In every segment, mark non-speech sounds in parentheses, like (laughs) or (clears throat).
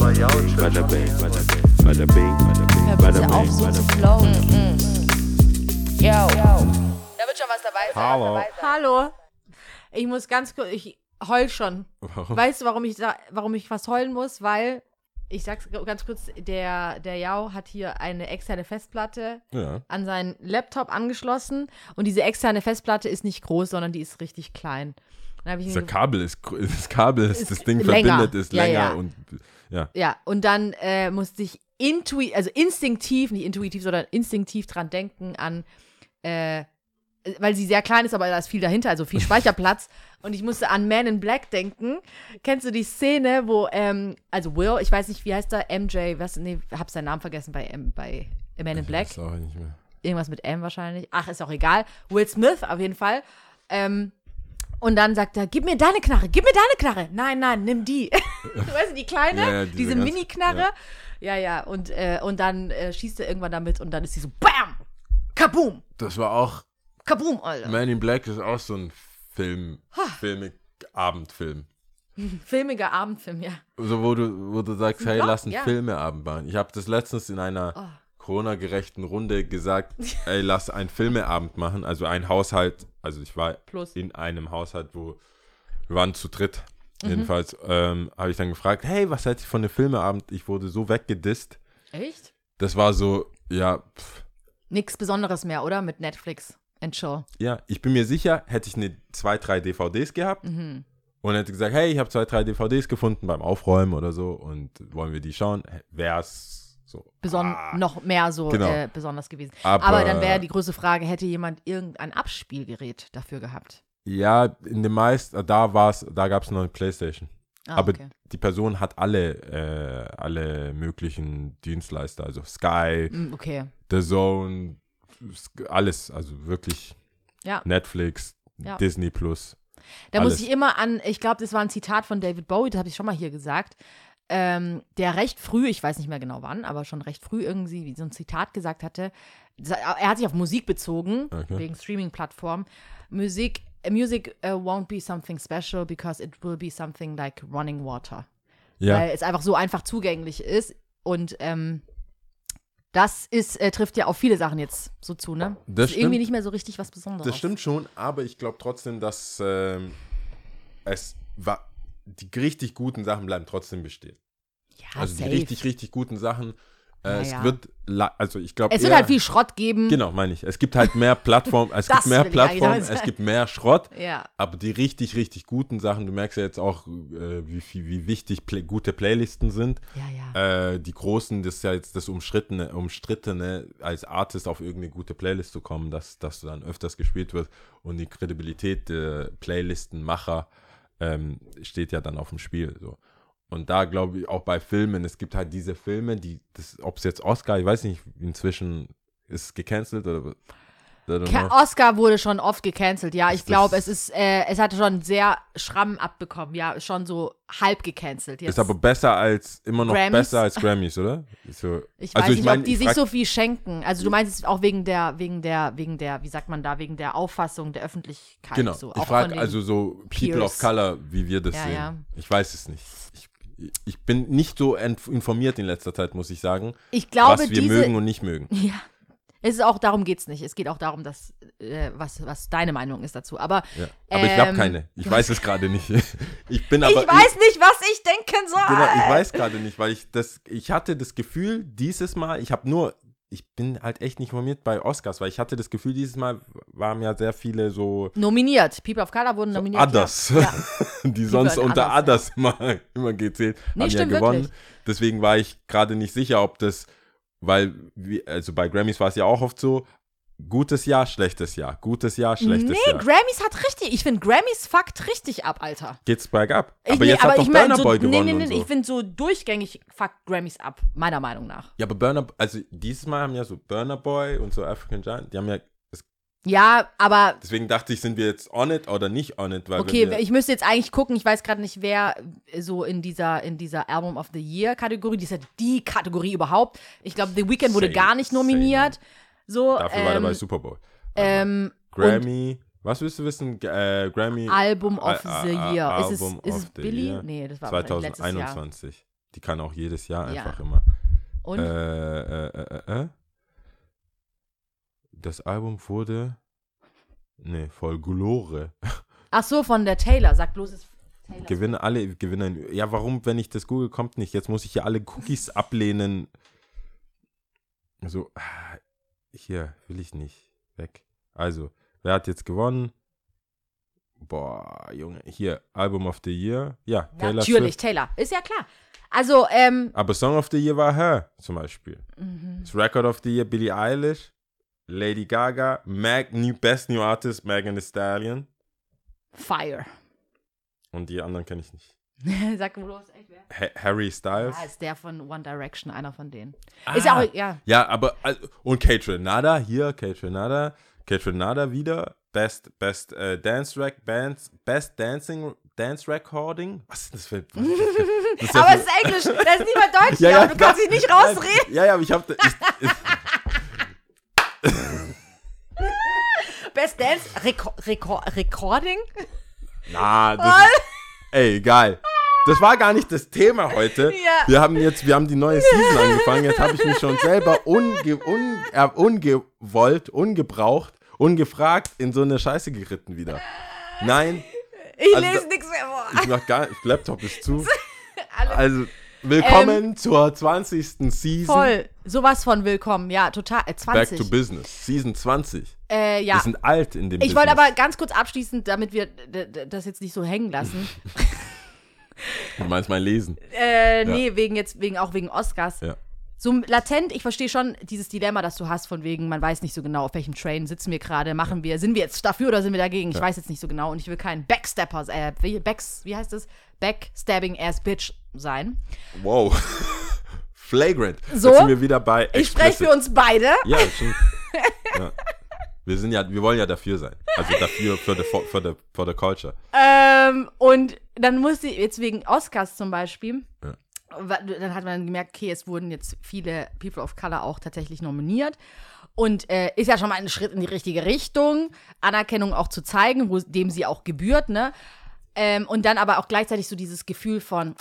Bada bing, bada bing, bada bing, auf, bing, so zu bing. flowen. Yo. Da wird schon was dabei sein. Hallo. Hallo. Ich muss ganz kurz, ich heul schon. Warum? Weißt du, warum ich, warum ich fast heulen muss? Weil, ich sag's ganz kurz, der, der Yao hat hier eine externe Festplatte Ja. an seinen Laptop angeschlossen und diese externe Festplatte ist nicht groß, sondern die ist richtig klein. Das Kabel ist, (laughs) das Kabel ist, Ist das Ding länger. verbindet, ist Ja, länger ja. und ja. Ja, und dann äh, musste ich intuitiv, also instinktiv, nicht intuitiv, sondern instinktiv dran denken an, äh, weil sie sehr klein ist, aber da ist viel dahinter, also viel (laughs) Speicherplatz. und ich musste an Man in Black denken. Kennst du die Szene, wo, ähm, also Will, ich weiß nicht, wie heißt er, MJ, was, nee, hab seinen Namen vergessen bei, M, bei Man in Black. Das auch nicht mehr. Irgendwas mit M wahrscheinlich. Ach, ist auch egal. Will Smith auf jeden Fall. Ähm, und dann sagt er, gib mir deine Knarre, gib mir deine Knarre. Nein, nein, nimm die. (laughs) weißt du, die kleine, Ja, ja, diese diese, Mini-Knarre. Ja, ja, und, äh, und dann äh, schießt er irgendwann damit und dann ist sie so, BAM! Kaboom! Das war auch, Kaboom, Alter. Man in Black ist auch so ein Film, Filmig, Abendfilm. (laughs) Filmiger Abendfilm, ja. So, wo du, wo du sagst, hey, lass einen ja. Filmeabend machen. Ich habe das letztens in einer Oh. Corona-gerechten Runde gesagt, (laughs) ey, lass einen Filmeabend machen. Also ein Haushalt, also ich war Plus. in einem Haushalt, wo wir waren zu dritt. Mhm. Jedenfalls ähm, habe ich dann gefragt, hey, was hätte ich von einem Filmeabend? Ich wurde so weggedisst. Echt? Das war so, ja, pff, Nix Besonderes mehr, oder? Mit Netflix and Chill. ja, ich bin mir sicher, hätte ich eine zwei, drei DVDs gehabt Mhm. und hätte gesagt, hey, ich habe zwei, drei DVDs gefunden beim Aufräumen oder so und wollen wir die schauen, wäre es so. Beson ah, noch mehr so Genau. äh, besonders gewesen. Aber- Aber, dann wäre die große Frage, hätte jemand irgendein Abspielgerät dafür gehabt? Ja, in den meisten, da war's, da gab es noch eine Playstation. Ah, Aber okay. die Person hat alle, äh, alle möglichen Dienstleister, also Sky, Mm, okay. The Zone, alles, also wirklich Ja. Netflix, Ja. Disney Plus. Da Alles. muss ich immer an, ich glaube, das war ein Zitat von David Bowie, das habe ich schon mal hier gesagt, ähm, der recht früh, ich weiß nicht mehr genau wann, aber schon recht früh irgendwie wie so ein Zitat gesagt hatte. Er hat sich auf Musik bezogen, Okay. wegen Streaming-Plattformen. Musik, music uh, won't be something special because it will be something like running water. Ja, Weil es einfach so einfach zugänglich ist. Und ähm, das ist, äh, trifft ja auf viele Sachen jetzt so zu, ne? Das ist irgendwie stimmt. nicht mehr so richtig was Besonderes. das stimmt schon, aber ich glaube trotzdem, dass ähm, es war, die richtig guten Sachen bleiben trotzdem bestehen. Ja, Also safe. die richtig, richtig guten Sachen, äh, Ja, es ja. wird, also ich glaube Es wird halt viel Schrott geben. Genau, meine ich. Es gibt halt mehr Plattformen, (laughs) es gibt mehr Plattformen, es gibt mehr Schrott, Ja. aber die richtig, richtig guten Sachen, du merkst ja jetzt auch, äh, wie, viel- wie wichtig Play gute Playlisten sind. Ja, ja. Äh, die großen, das ist ja jetzt das Umstrittene, Umstrittene, als Artist auf irgendeine gute Playlist zu kommen, dass, dass dann öfters gespielt wird und die Kredibilität der Playlistenmacher ähm, steht ja dann auf dem Spiel. So. Und da glaube ich auch bei Filmen, es gibt halt diese Filme, die, ob es jetzt Oscar, ich weiß nicht, inzwischen ist gecancelt oder. Oscar wurde schon oft gecancelt, ja. Ich glaube, es ist, äh, es hatte schon sehr Schramm abbekommen, ja, ist schon so halb gecancelt. Jetzt. Ist aber besser als, immer noch Grammys? besser als Grammys, oder? So, ich also weiß nicht, mein, ob die ich sich so viel schenken. Also du meinst es auch wegen der, wegen der, wegen der, wie sagt man da, wegen der Auffassung der Öffentlichkeit. Genau, so, ich frage also so People of Peers. Color, wie wir das Ja, sehen. ja. Ich weiß es nicht. Ich, ich bin nicht so informiert in letzter Zeit, muss ich sagen, ich glaube, was wir diese, mögen und nicht mögen. (laughs) Ja. Es ist auch, darum geht es nicht. Es geht auch darum, dass, äh, was, was deine Meinung ist dazu. Aber Ja. Aber ich habe Ähm, keine. Ich weiß es gerade nicht. (laughs) Ich bin aber. ich weiß nicht, was ich denken soll. Genau, ich weiß gerade nicht, weil ich das, ich hatte das Gefühl, dieses Mal, ich habe nur, ich bin halt echt nicht informiert bei Oscars, weil ich hatte das Gefühl, dieses Mal waren ja sehr viele so Nominiert. People of Color wurden nominiert. Others, Ja. ja. (laughs) die sonst werden unter Others, Others (laughs) immer, immer gezählt, Nee, haben ja gewonnen. wirklich. Deswegen war ich gerade nicht sicher, ob das, weil, also bei Grammys war es ja auch oft so, gutes Jahr, schlechtes Jahr, gutes Jahr, schlechtes Nee, Jahr. Grammys hat richtig. Ich finde, Grammys fuckt richtig ab, Alter. Geht's bergab. Ich, Aber jetzt hat doch ich mein, Burna so, Boy nee, gewonnen nee, nee, und so. ich finde so durchgängig fuckt Grammys ab, meiner Meinung nach. Ja, aber Burner, also dieses Mal haben ja so Burner Boy und so African Giant, die haben ja, Ja, aber deswegen dachte ich, sind wir jetzt on it oder nicht on it, weil okay, ich müsste jetzt eigentlich gucken, ich weiß gerade nicht, wer so in dieser, in dieser Album of the Year Kategorie, die ist ja die Kategorie überhaupt. Ich glaube, The Weeknd wurde Say- gar nicht nominiert. So, dafür war er ähm, bei Super Bowl. ähm, Grammy, was willst du wissen? Äh, Grammy Album of the Year. Ist es, Album ist es the Billy? Year. Nee, das war aber letztes Jahr. 2021. Die kann auch jedes Jahr Ja. einfach immer. Und? Äh, äh, äh. Das Album wurde. Nee, Folklore. (laughs) Ach so, von der Taylor. Sag bloß, es Taylor. Gewinne alle gewinnen. Ja, warum, wenn ich das google, kommt nicht. Jetzt muss ich hier alle Cookies (laughs) ablehnen. So, ah, hier, will ich nicht. Weg. Also, wer hat jetzt gewonnen? Boah, Junge, hier, Album of the Year. Ja, Taylor Natürlich, Swift. Taylor. Ist ja klar. Also, ähm, Aber Song of the Year war Her, zum Beispiel. mhm. Das Record of the Year, Billie Eilish. Lady Gaga. Mag, new, Best New Artist, Megan Thee Stallion. Fire. Und die anderen kenne ich nicht. (laughs) Sag bloß, echt wer? Ha Harry Styles. Ja, ist der von One Direction, einer von denen. Ah. Ist ja auch, ja. Ja, aber also, und Kate Renata hier, Kate Renata, Kate Renata wieder Best Best äh, Dance Rack Bands Best Dancing Dance Recording. Was ist das für ja Aber es ist Englisch, das ist nicht mal Deutsch, Ja, ja, ja, du kannst dich nicht rausreden. Ja, ja, aber ich habe ich, ich, Best Dance Reco Reco Recording? na, das ist, ey, egal. Das war gar nicht das Thema heute. (laughs) Ja. Wir haben jetzt, wir haben die neue Season angefangen. Jetzt habe ich mich schon selber unge, un, äh, ungewollt, ungebraucht, ungefragt in so eine Scheiße geritten wieder. Nein, Ich Also lese nichts mehr vor. ich mach gar nicht, Laptop ist zu. (laughs) Also, willkommen zur 20. Season. Voll. Sowas von willkommen. Ja, total. Äh, 20. Back to Business. Season 20. äh, ja. Wir sind alt in dem Ich wollte aber ganz kurz abschließend, damit wir das jetzt nicht so hängen lassen. (laughs) Du meinst mein Lesen. äh, nee, wegen jetzt, wegen, auch wegen Oscars. Ja. So latent, ich verstehe schon dieses Dilemma, das du hast, von wegen, man weiß nicht so genau, auf welchem Train sitzen wir gerade, machen wir, sind wir jetzt dafür oder sind wir dagegen? Ich weiß jetzt nicht so genau und ich will kein Backstepper, äh, wie, Backs, wie heißt es? Backstabbing ass Bitch sein. Wow. (laughs) Flagrant. So? Jetzt sind wir wieder bei Ich spreche für uns beide. Ja, schon. (laughs) ja. Wir sind ja, wir wollen ja dafür sein. Also dafür, für the, for the, for the culture. Ähm, und dann musste ich jetzt wegen Oscars zum Beispiel, Ja. dann hat man gemerkt, okay, es wurden jetzt viele People of Color auch tatsächlich nominiert. Und äh, ist ja schon mal ein Schritt in die richtige Richtung, Anerkennung auch zu zeigen, wo dem sie auch gebührt, ne? Ähm, und dann aber auch gleichzeitig so dieses Gefühl von,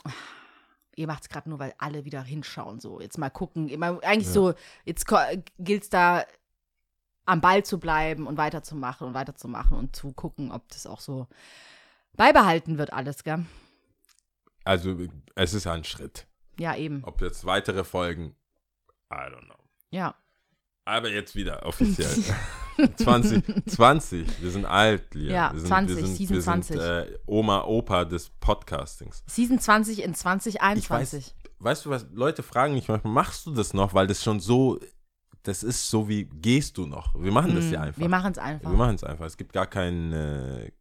ihr macht es gerade nur, weil alle wieder hinschauen, so jetzt mal gucken. Immer, eigentlich so, jetzt gilt es da am Ball zu bleiben und weiterzumachen und weiterzumachen und zu gucken, ob das auch so beibehalten wird, alles, gell? Also, es ist ein Schritt. Ja, eben. Ob jetzt weitere Folgen, I don't know. Ja. Aber jetzt wieder offiziell. (laughs) 20, 20, wir sind alt, Lia. Ja, wir sind, 20, wir sind, Season wir 20. Sind, äh, Oma, Opa des Podcastings. Season 20 in Ich 2021. weiß, weißt du was, Leute fragen mich manchmal, machst du das noch? Weil das schon so, das ist so wie, gehst du noch? Wir machen das ja einfach. Wir machen es einfach. Wir machen es einfach. Es gibt gar keinen, äh,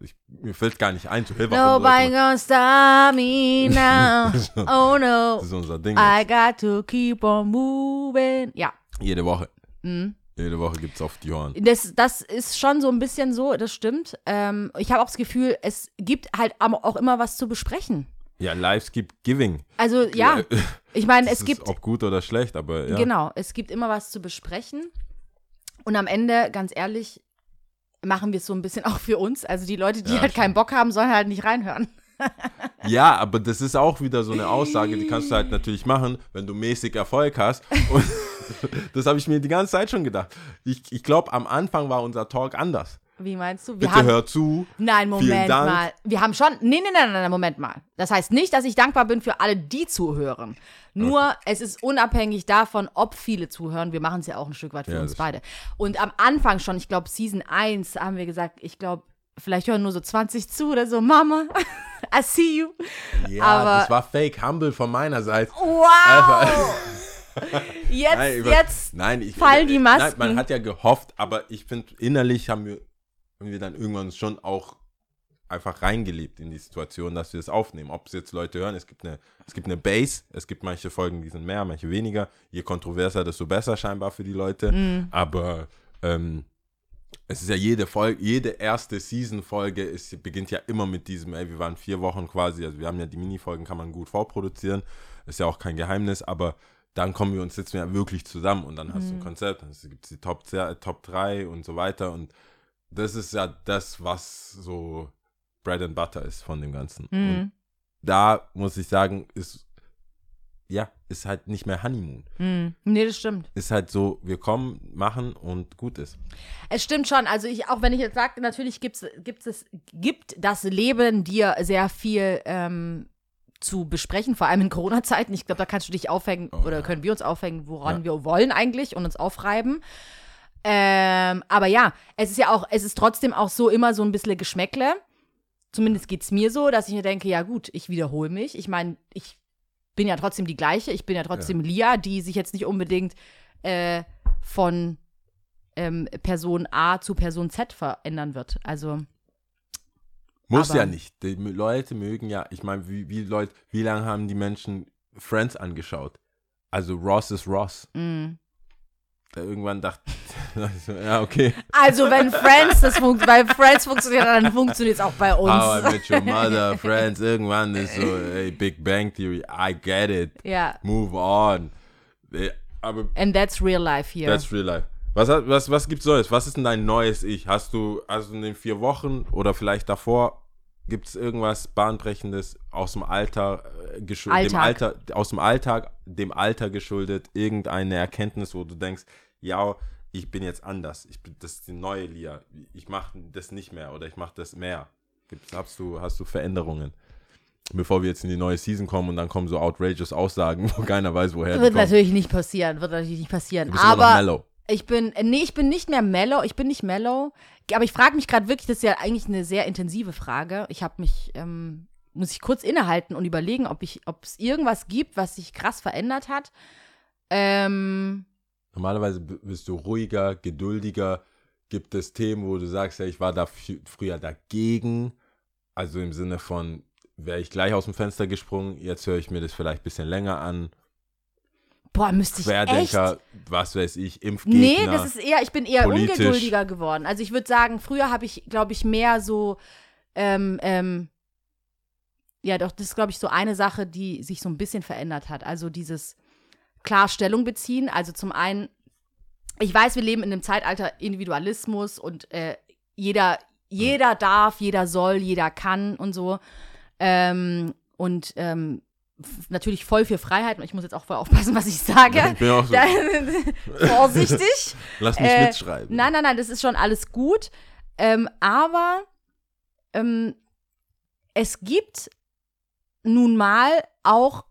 ich, mir fällt gar nicht ein, zu warum Nobody gonna stop me (laughs) now. (laughs) Oh no. Das ist unser Ding. I jetzt. got to keep on moving. Ja. Jede Woche. Mhm. Jede Woche gibt es auf die Ohren. Das, das ist schon so ein bisschen so, das stimmt. Ähm, ich habe auch das Gefühl, es gibt halt auch immer was zu besprechen. Ja, Lives keep giving. Also ja, (laughs) ich meine, es gibt Ob gut oder schlecht, aber ja. Genau, es gibt immer was zu besprechen. Und am Ende, ganz ehrlich, machen wir es so ein bisschen (laughs) auch für uns. Also die Leute, die Ja, halt schon. keinen Bock haben, sollen halt nicht reinhören. (laughs) Ja, aber das ist auch wieder so eine Aussage, die kannst du halt natürlich machen, wenn du mäßig Erfolg hast. Und das habe ich mir die ganze Zeit schon gedacht. Ich, ich glaube, am Anfang war unser Talk anders. Wie meinst du? Wir Bitte haben, hör zu. Nein, Moment Dank. mal. Wir haben schon. Nee, nee, nein, nein, nein, Moment mal. Das heißt nicht, dass ich dankbar bin für alle, die zuhören. Nur, es ist unabhängig davon, ob viele zuhören. Wir machen es ja auch ein Stück weit für Ja, uns beide. Und am Anfang schon, ich glaube, Season 1 haben wir gesagt, ich glaube, vielleicht hören nur so 20 zu oder so. Mama, (laughs) I see you. Ja, Aber- das war fake, humble von meiner Seite. Wow! (laughs) Jetzt, Nein, über- jetzt nein, ich, fallen die Nein, Masken. man hat ja gehofft, aber ich finde, innerlich haben wir, haben wir dann irgendwann schon auch einfach reingelebt in die Situation, dass wir es aufnehmen. Ob es jetzt Leute hören, es gibt eine, es gibt eine Base, es gibt manche Folgen, die sind mehr, manche weniger. Je kontroverser, desto besser scheinbar für die Leute. Mhm. Aber ähm, es ist ja jede Folge, jede erste Season-Folge ist, beginnt ja immer mit diesem, ey, wir waren vier Wochen quasi, also wir haben ja die Minifolgen, kann man gut vorproduzieren, ist ja auch kein Geheimnis, aber dann kommen wir uns jetzt ja wirklich zusammen und dann hast du ein Konzept, dann gibt es die Top, 10, Top 3 und so weiter und das ist ja das, was so Bread and Butter ist von dem Ganzen. Und Mhm. da muss ich sagen, ist ja, ist halt nicht mehr Honeymoon. Hm. Nee, das stimmt. Ist halt so, wir kommen, machen und gut ist. Es stimmt schon. Also ich, auch wenn ich jetzt sage, natürlich gibt's, gibt's es, gibt das Leben dir sehr viel ähm, zu besprechen, vor allem in Corona-Zeiten. Ich glaube, da kannst du dich aufhängen oder können wir uns aufhängen, woran Ja. wir wollen eigentlich und uns aufreiben. Ähm, aber ja, es ist ja auch, es ist trotzdem auch so immer so ein bisschen Geschmäckle. Zumindest geht es mir so, dass ich mir denke, ja gut, ich wiederhole mich. Ich meine, ich bin ja trotzdem die gleiche. Ich bin ja trotzdem Lia, die sich jetzt nicht unbedingt äh, von ähm, Person A zu Person Z verändern wird. Also, Muss Aber- ja nicht. Die Leute mögen ja, ich meine, wie, wie Leute, wie lange haben die Menschen Friends angeschaut? Also Ross ist Ross. mm. Da irgendwann dachte (laughs) ja, okay. also wenn Friends das funkt, bei Friends funktioniert, dann funktioniert es auch bei uns. How I Met Your Mother, Friends, irgendwann ist so, ey, Big Bang Theory, I get it. ja, Move on. Aber and that's real life here. that's real life. Was, was, was gibt's Neues? Was ist denn dein neues Ich? Hast du, also in den vier Wochen oder vielleicht davor, gibt es irgendwas Bahnbrechendes aus dem Alter, äh, geschuldet, dem Alltag. Alter, aus dem Alltag, dem Alter geschuldet, irgendeine Erkenntnis, wo du denkst, ja, ich bin jetzt anders. Ich bin, das ist die neue Lia. Ich mache das nicht mehr oder ich mache das mehr. Gibt's, hast, du, hast du Veränderungen? Bevor wir jetzt in die neue Season kommen und dann kommen so outrageous Aussagen, (laughs) wo keiner weiß, woher die wird natürlich nicht passieren, wird natürlich nicht passieren. Aber. Ich bin, äh, nee, ich bin nicht mehr mellow, ich bin nicht mellow. Aber ich frage mich gerade wirklich, das ist ja eigentlich eine sehr intensive Frage. Ich habe mich, ähm, muss ich kurz innehalten und überlegen, ob ich, ob es irgendwas gibt, was sich krass verändert hat. Ähm, Normalerweise bist du ruhiger, geduldiger. Gibt es Themen, wo du sagst, ja, ich war da früher dagegen. Also im Sinne von, wäre ich gleich aus dem Fenster gesprungen, jetzt höre ich mir das vielleicht ein bisschen länger an. Boah, müsste ich echt Querdenker, was weiß ich, Impfgegner. Nee, das ist eher, ich bin eher politisch. ungeduldiger geworden. Also ich würde sagen, früher habe ich, glaube ich, mehr so, ähm, ähm, ja doch, das ist, glaube ich, so eine Sache, die sich so ein bisschen verändert hat. Also dieses Klarstellung beziehen. Also zum einen, ich weiß, wir leben in einem Zeitalter Individualismus und äh, jeder, jeder darf, jeder soll, jeder kann und so. Ähm, und ähm, natürlich voll für Freiheit. Und ich muss jetzt auch voll aufpassen, was ich sage. Ich bin auch so, (laughs) vorsichtig. (laughs) lass mich äh, mitschreiben. Nein, nein, nein, das ist schon alles gut. Ähm, aber ähm, es gibt nun mal auch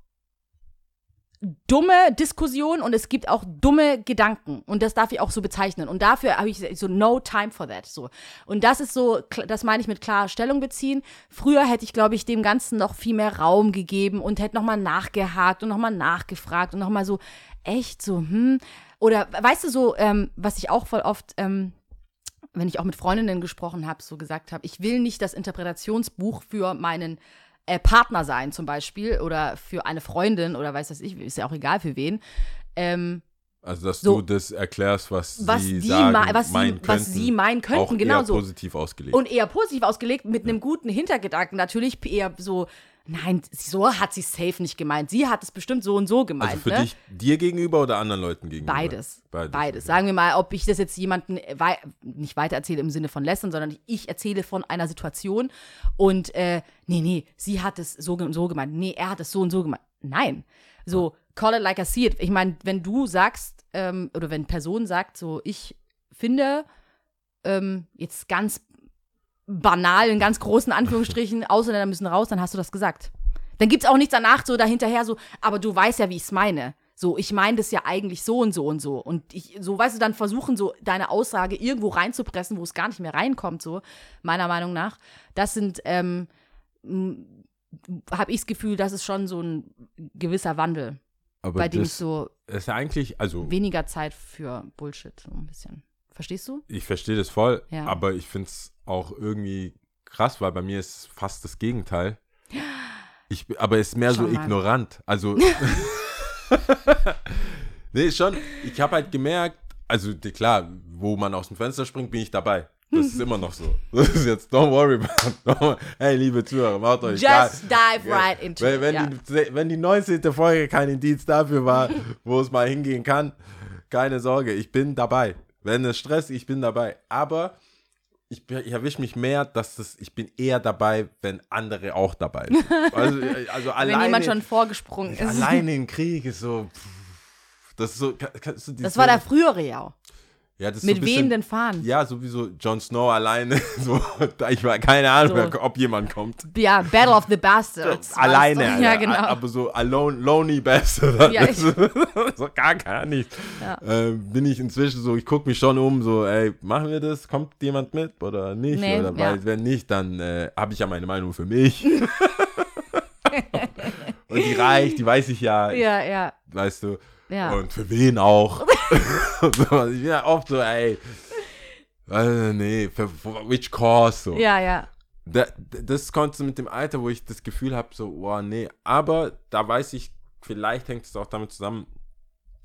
dumme Diskussionen und es gibt auch dumme Gedanken. Und das darf ich auch so bezeichnen. Und dafür habe ich so no time for that so. Und das ist so das meine ich mit klarer Stellung beziehen. Früher hätte ich glaube ich dem Ganzen noch viel mehr Raum gegeben und hätte nochmal nachgehakt und nochmal nachgefragt und nochmal so echt so hm? Oder weißt du so ähm, was ich auch voll oft ähm, wenn ich auch mit Freundinnen gesprochen habe, so gesagt habe, ich will nicht das Interpretationsbuch für meinen äh, Partner sein, zum Beispiel, oder für eine Freundin oder weiß das ich, ist ja auch egal für wen. Ähm, Also, dass so- du das erklärst, was, was sie sagen, was sie- meinen was könnten, sie meinen könnten, auch genau eher so. positiv ausgelegt. und eher positiv ausgelegt, mit einem guten Hintergedanken. Natürlich eher so, nein, so hat sie safe nicht gemeint. Sie hat es bestimmt so und so gemeint. also für ne? dich, dir gegenüber oder anderen Leuten gegenüber? Beides. Beides. Beides. okay. Sagen wir mal, ob ich das jetzt jemanden wei nicht weitererzähle im Sinne von lästern, sondern ich erzähle von einer Situation und äh, nee, nee, sie hat es so und so gemeint. Nee, er hat es so und so gemeint. Nein. So, call it like I see it. Ich meine, wenn du sagst, ähm, oder wenn Person sagt, so, ich finde, ähm, jetzt ganz banal, in ganz großen Anführungsstrichen, (laughs) Ausländer müssen raus, dann hast du das gesagt. Dann gibt es auch nichts danach so dahinterher so, aber du weißt ja, wie ich es meine. So, ich meine das ja eigentlich so und so und so. Und ich, so, weißt du, dann versuchen, so deine Aussage irgendwo reinzupressen, wo es gar nicht mehr reinkommt, so, meiner Meinung nach. Das sind, ähm, habe ich das Gefühl, das ist schon so ein gewisser Wandel, Aber bei dem ich so ist ja eigentlich, also weniger Zeit für Bullshit, so ein bisschen. Verstehst du? ich verstehe das voll, Ja. aber ich finde es auch irgendwie krass, weil bei mir ist fast das Gegenteil. Ich, aber es ist mehr Schau so mal. ignorant. Also, (laughs) (laughs) nee, schon. Ich habe halt gemerkt, also klar, wo man aus dem Fenster springt, bin ich dabei. Das ist immer noch so. (laughs) Das ist jetzt, don't worry about worry. Hey, liebe Zuhörer, macht euch Just klar. dive right into Wenn, it. wenn, ja. die, wenn die 19. Folge kein Indiz dafür war, wo es mal hingehen kann, keine Sorge, ich bin dabei. Wenn es Stress, ich bin dabei. Aber ich, ich erwische mich mehr, dass das, ich bin eher dabei, wenn andere auch dabei sind. (laughs) Also, äh, also Wenn alleine, jemand schon vorgesprungen (laughs) ist. alleine im Krieg ist so, pff, das ist so, Das war der frühere ja. Ja, Mit so bisschen, wehenden Fahnen. Ja, sowieso Jon Snow alleine, (laughs) so, ich war keine Ahnung, So. ob jemand kommt. Ja, Battle of the Bastards. (laughs) Alleine. Ja, genau. aber so alone, lonely bastard. Ja, (laughs) so gar, gar nicht. Ja. Ähm, bin ich inzwischen so, ich gucke mich schon um, so, ey, machen wir das? Kommt jemand mit oder nicht? Nee, oder, weil, wenn nicht, dann äh, habe ich ja meine Meinung für mich. Und die reicht, die weiß ich ja, ja, ja, weißt du. Ja. Und für wen auch? So, (laughs) ich bin ja oft so, ey, äh, nee, für, for which cause? So. ja, ja. Da, das kommt so mit dem Alter, wo ich das Gefühl habe, so, oh nee, aber da weiß ich, vielleicht hängt es auch damit zusammen,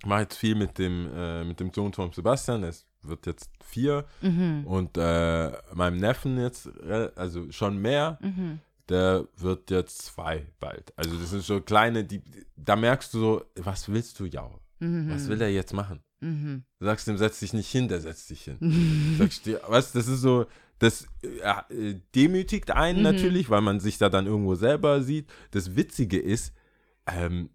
ich mache jetzt viel mit dem, äh, mit dem Sohn von Sebastian, es wird jetzt vier Mhm. und äh, meinem Neffen jetzt, also schon mehr, Mhm. Der wird jetzt zwei bald. Also das sind so kleine, die, da merkst du so, was willst du, ja? Mhm. Was will er jetzt machen? Mhm. Du sagst ihm, setz dich nicht hin, der setzt dich hin. Du (laughs) sagst dir, was, das ist so, das äh, äh, demütigt einen Mhm. natürlich, weil man sich da dann irgendwo selber sieht. Das Witzige ist, ähm,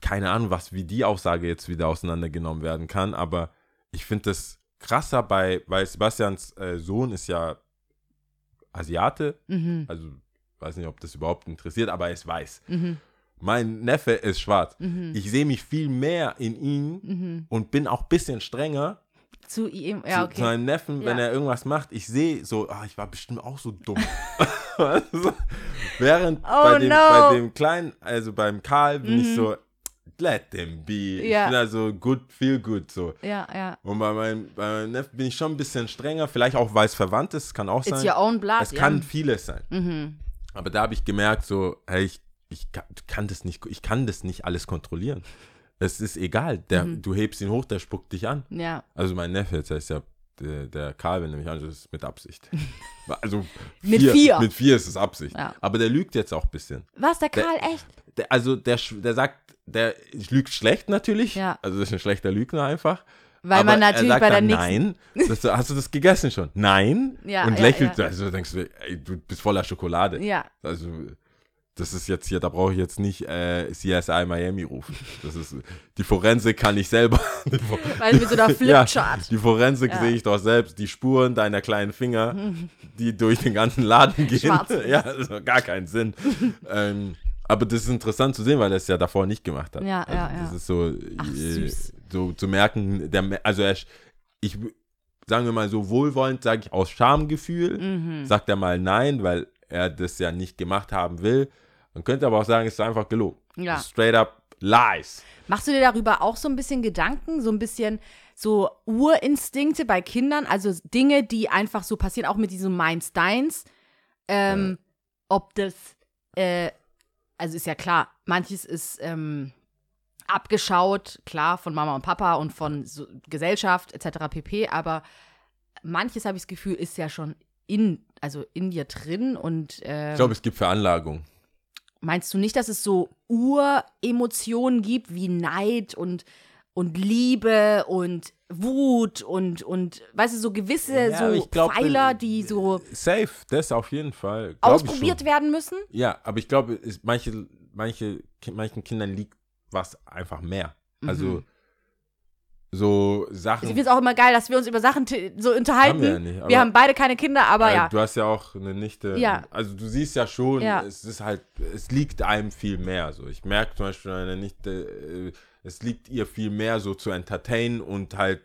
keine Ahnung, was wie die Aussage jetzt wieder auseinandergenommen werden kann, aber ich finde das krasser bei, weil Sebastians äh, Sohn ist ja Asiate, Mhm. also weiß nicht, ob das überhaupt interessiert, aber er ist weiß. Mhm. Mein Neffe ist schwarz. Mhm. Ich sehe mich viel mehr in ihm Mhm. und bin auch ein bisschen strenger Zu ihm, ja, zu, okay. zu meinem Neffen, wenn Ja. er irgendwas macht, ich sehe so, ah, ich war bestimmt auch so dumm. (laughs) Während Oh, bei, dem, no. bei dem Kleinen, also beim Karl, bin ich Mhm. so, let them be. Ja. Ich bin also good, feel good so. Ja, ja. Und bei meinem, bei meinem Neffen bin ich schon ein bisschen strenger, vielleicht auch, weil es verwandt ist, kann auch It's sein. your own blood. Es ja. kann vieles sein. Mhm. Aber da habe ich gemerkt, so, hey, ich, ich kann, das nicht, ich kann das nicht alles kontrollieren. Es ist egal. Der, Mhm. Du hebst ihn hoch, der spuckt dich an. Ja. Also mein Neffe, jetzt heißt ja der, der Karl, wenn er mich anschaut, ist mit Absicht. (laughs) Also Mit vier. Mit vier ist es Absicht. Ja. Aber der lügt jetzt auch ein bisschen. Was, der Der- Karl, echt? Der, also der, der sagt, der lügt schlecht natürlich. Ja. Also das ist ein schlechter Lügner einfach. Weil Aber man natürlich er sagt bei der dann, nächsten. Nein. Das, hast du das gegessen schon? Nein. Ja, Und ja, lächelt, ja. also denkst du, ey, du bist voller Schokolade. Ja. Also, das ist jetzt hier, da brauche ich jetzt nicht äh, CSI Miami rufen. Das ist, die Forensik kann ich selber. (laughs) Weil mit so einer (laughs) ja, Flipchart. die Forensik Ja. sehe ich doch selbst. Die Spuren deiner kleinen Finger, (laughs) die durch den ganzen Laden gehen. Schwarz. ja, also gar keinen Sinn. ähm, aber das ist interessant zu sehen, weil er es ja davor nicht gemacht hat. Ja, also, ja, Das ja. ist so, Ach, äh, süß. So zu merken, der, also er, ich, sagen wir mal so wohlwollend, sage ich aus Schamgefühl, Mhm. sagt er mal nein, weil er das ja nicht gemacht haben will. Man könnte aber auch sagen, es ist einfach gelogen. Ja. Straight up lies. Machst du dir darüber auch so ein bisschen Gedanken, so ein bisschen so Urinstinkte bei Kindern, also Dinge, die einfach so passieren, auch mit diesem Mindsteins, ähm, ob das, äh, also ist ja klar, manches ist ähm, abgeschaut, klar, von Mama und Papa und von so Gesellschaft etc. pp, aber manches habe ich das Gefühl, ist ja schon in, also in dir drin und ähm, Ich glaube, es gibt Veranlagung. Meinst du nicht, dass es so Uremotionen gibt wie Neid und, und Liebe und Wut und, und weißt du, so gewisse Ja, so glaub, Pfeiler, äh, die so Safe, das auf jeden Fall. Ausprobiert werden müssen? Ja, aber ich glaube, es- manche, manche, manchen Kindern liegt was einfach mehr. Also Mhm. so Sachen. Ich finde es auch immer geil, dass wir uns über Sachen so unterhalten. Haben wir ja nicht, wir haben beide keine Kinder, aber Äh, ja. Du hast ja auch eine Nichte. Ja. Also du siehst ja schon, Ja. es ist halt, es liegt einem viel mehr. So. Ich merke zum Beispiel an einer Nichte, äh, es liegt ihr viel mehr so zu entertainen und halt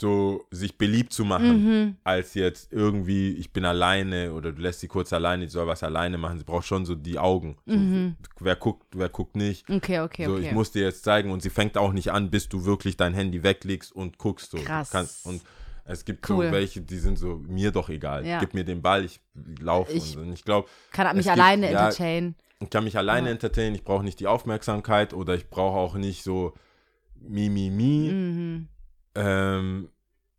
so sich beliebt zu machen, Mhm. als jetzt irgendwie, ich bin alleine oder du lässt sie kurz alleine, die soll was alleine machen. Sie braucht schon so die Augen. So, Wer guckt, wer guckt nicht. Okay, okay, so, okay. ich muss dir jetzt zeigen und sie fängt auch nicht an, bis du wirklich dein Handy weglegst und guckst. So. Krass. kannst, und es gibt Cool. so welche, die sind so, mir doch egal. Ja. Gib mir den Ball, ich laufe. Ich- und, ich glaube, Kann mich es gibt- alleine ja, entertainen. ich kann mich alleine Ja. entertainen, ich brauche nicht die Aufmerksamkeit oder ich brauche auch nicht so mi, mi, mi. Mhm. Ähm,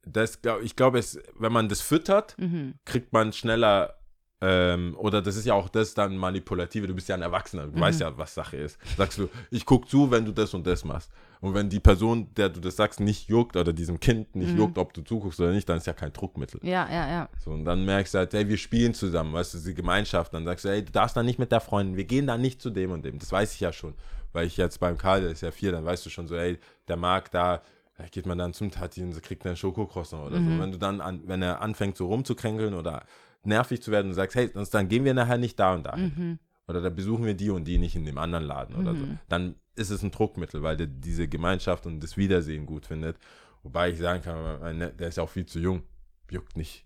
das, glaub, ich glaube, wenn man das füttert, Mhm. kriegt man schneller ähm, oder das ist ja auch das dann manipulative, du bist ja ein Erwachsener, du Mhm. weißt ja, was Sache ist. Sagst du, ich guck zu, wenn du das und das machst. Und wenn die Person, der du das sagst, nicht juckt oder diesem Kind nicht Mhm. juckt, ob du zuguckst oder nicht, dann ist ja kein Druckmittel. Ja, ja, ja. So, und dann merkst du halt, hey, wir spielen zusammen, weißt du, diese Gemeinschaft. Dann sagst du, hey, du darfst da nicht mit der Freundin, wir gehen da nicht zu dem und dem. Das weiß ich ja schon. Weil ich jetzt beim Karl, der ist ja vier, dann weißt du schon so, hey, der mag da geht man dann zum Tati und kriegt einen Schokocroissant oder Mhm. so. Wenn du dann, an, wenn er anfängt so rumzukränkeln oder nervig zu werden und sagst, hey, sonst dann gehen wir nachher nicht da und da. Mhm. Oder da besuchen wir die und die nicht in dem anderen Laden oder so. Dann ist es ein Druckmittel, weil der diese Gemeinschaft und das Wiedersehen gut findet. Wobei ich sagen kann, Ne- der ist ja auch viel zu jung. Juckt nicht.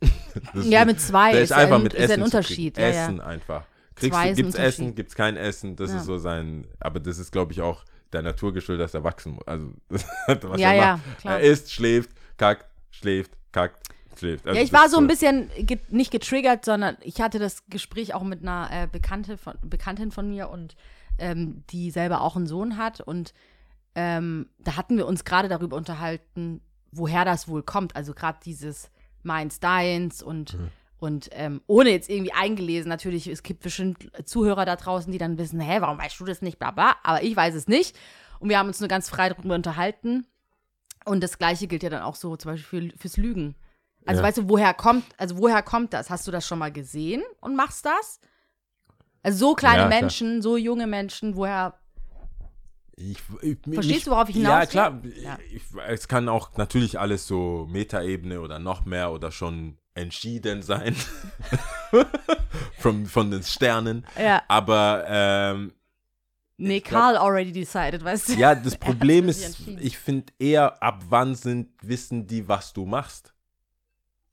(laughs) Ja, mit zwei der ist, ist einfach ein, mit ist Essen ein Unterschied. Ja. Essen ja. einfach. Kriegst Zwei du, gibt's. Essen, gibt's kein Essen, das Ja. ist so sein, aber das ist, glaube ich, auch der Natur geschuldet, dass er wachsen muss. Also, (laughs) was Ja, er ja, macht. klar. Er isst, schläft, kackt, schläft, kackt, schläft. Also Ja, ich das war so ein bisschen ge nicht getriggert, sondern ich hatte das Gespräch auch mit einer äh, Bekannte von, Bekanntin von mir und ähm, die selber auch einen Sohn hat. Und ähm, da hatten wir uns gerade darüber unterhalten, woher das wohl kommt. Also gerade dieses Meins, Deins und, und ähm, ohne jetzt irgendwie eingelesen, natürlich, es gibt bestimmt Zuhörer da draußen, die dann wissen, hä, warum weißt du das nicht, bla bla, aber ich weiß es nicht. Und wir haben uns nur ganz frei darüber unterhalten. Und das Gleiche gilt ja dann auch so zum Beispiel für, fürs Lügen. Also Ja. weißt du, woher kommt, also woher kommt das? Hast du das schon mal gesehen und machst das? Also so kleine Ja. Menschen, so junge Menschen, woher Ich, ich, Verstehst ich, du, worauf ich Ja, hinaus will? klar. Ja. Es kann auch natürlich alles so Metaebene oder noch mehr oder schon entschieden sein (laughs) von, von den Sternen. Ja. Aber ähm, Nee, Ich glaub- already decided, weißt du? ja, das (laughs) Problem ist, ich finde eher, ab wann sind, wissen die, was du machst.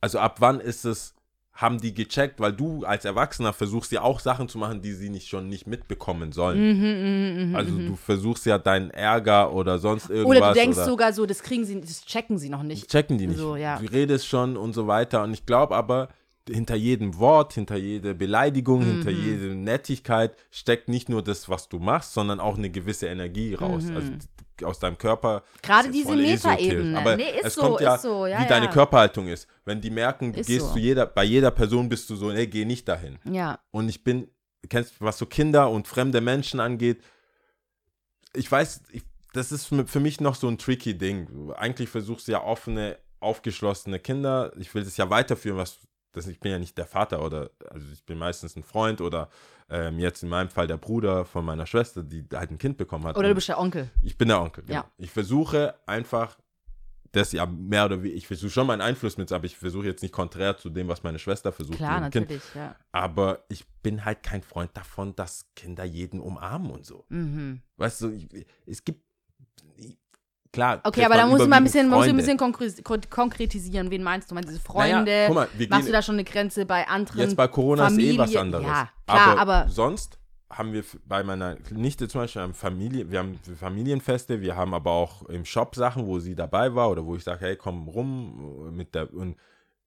Also ab wann ist es, haben die gecheckt, weil du als Erwachsener versuchst ja auch Sachen zu machen, die sie nicht schon nicht mitbekommen sollen. Mhm, mhm, mhm, Also mhm. du versuchst ja deinen Ärger oder sonst irgendwas. Oder du denkst oder sogar so, das kriegen sie, das checken sie noch nicht. checken die nicht. So, ja. Du redest schon und so weiter. Und ich glaube aber, hinter jedem Wort, hinter jeder Beleidigung, Mhm. hinter jeder Nettigkeit steckt nicht nur das, was du machst, sondern auch eine gewisse Energie raus. Also d- aus deinem Körper. Gerade diese. Metaebene. Aber Nee, ist es so, kommt ja, ist so, ja, wie ja. deine Körperhaltung ist. Wenn die merken, du Ist gehst so. zu jeder, bei jeder Person bist du so, ey, geh nicht dahin. Ja. Und ich bin, kennst du, was so Kinder und fremde Menschen angeht, ich weiß, ich, das ist für für mich noch so ein tricky Ding. Eigentlich versuchst du ja offene, aufgeschlossene Kinder, ich will das ja weiterführen, was, das, ich bin ja nicht der Vater oder, also ich bin meistens ein Freund oder ähm, jetzt in meinem Fall der Bruder von meiner Schwester, die halt ein Kind bekommen hat. Oder du bist der Onkel. ich bin der Onkel. Genau. Ja. Ich versuche einfach, das ja mehr oder weniger, ich versuche schon meinen Einfluss mit, aber ich versuche jetzt nicht konträr zu dem, was meine Schwester versucht. Klar, dem Kind. natürlich, ja. Aber ich bin halt kein Freund davon, dass Kinder jeden umarmen und so. Mhm. Weißt du, ich, es gibt. Klar. Okay, aber da muss man ein bisschen, muss ein bisschen konkre- kon konkretisieren. Wen meinst du? Meinst du diese Naja, Freunde? guck mal, Machst du da schon eine Grenze bei anderen? Jetzt bei Corona ist eh was Familie- anderes. Ja, klar, aber, aber- sonst haben wir bei meiner Nichte zum Beispiel haben Familie, wir haben Familienfeste, wir haben aber auch im Shop Sachen, wo sie dabei war oder wo ich sage, hey, komm rum mit der und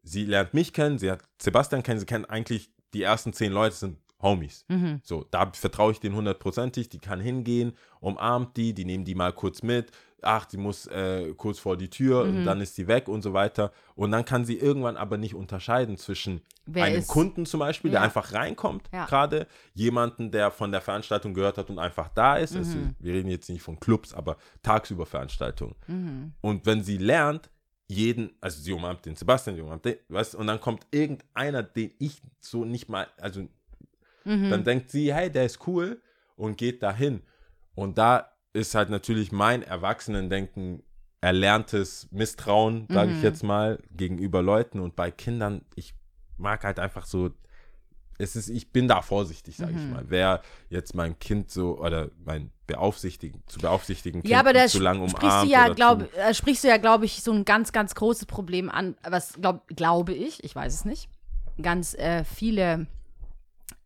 sie lernt mich kennen, sie hat Sebastian kennen, sie kennen eigentlich die ersten zehn Leute sind Homies. Mhm. So, da vertraue ich denen hundertprozentig, die kann hingehen, umarmt die, die nehmen die mal kurz mit, ach, die muss äh, kurz vor die Tür Mhm. und dann ist sie weg und so weiter. Und dann kann sie irgendwann aber nicht unterscheiden zwischen Wer einem ist- Kunden zum Beispiel, der Ja. einfach reinkommt, Ja. gerade, jemanden, der von der Veranstaltung gehört hat und einfach da ist. Also, Mhm. wir reden jetzt nicht von Clubs, aber tagsüber Veranstaltungen. Und wenn sie lernt, jeden, also sie umarmt den Sebastian, sie umarmt den, weißt, und dann kommt irgendeiner, den ich so nicht mal, also Mhm. dann denkt sie, hey, der ist cool und geht dahin. Und da ist halt natürlich mein Erwachsenendenken erlerntes Misstrauen, sage Mhm. ich jetzt mal, gegenüber Leuten. Und bei Kindern, ich mag halt einfach so, es ist, ich bin da vorsichtig, sage ich Mhm. mal. Wer jetzt mein Kind so oder mein beaufsichtigen, zu beaufsichtigen Kind Ja, aber da zu lang sprichst umarmt du ja, glaub, äh, sprichst du ja, glaube ich, so ein ganz, ganz großes Problem an, was glaub, glaube ich, ich weiß es nicht, ganz äh, viele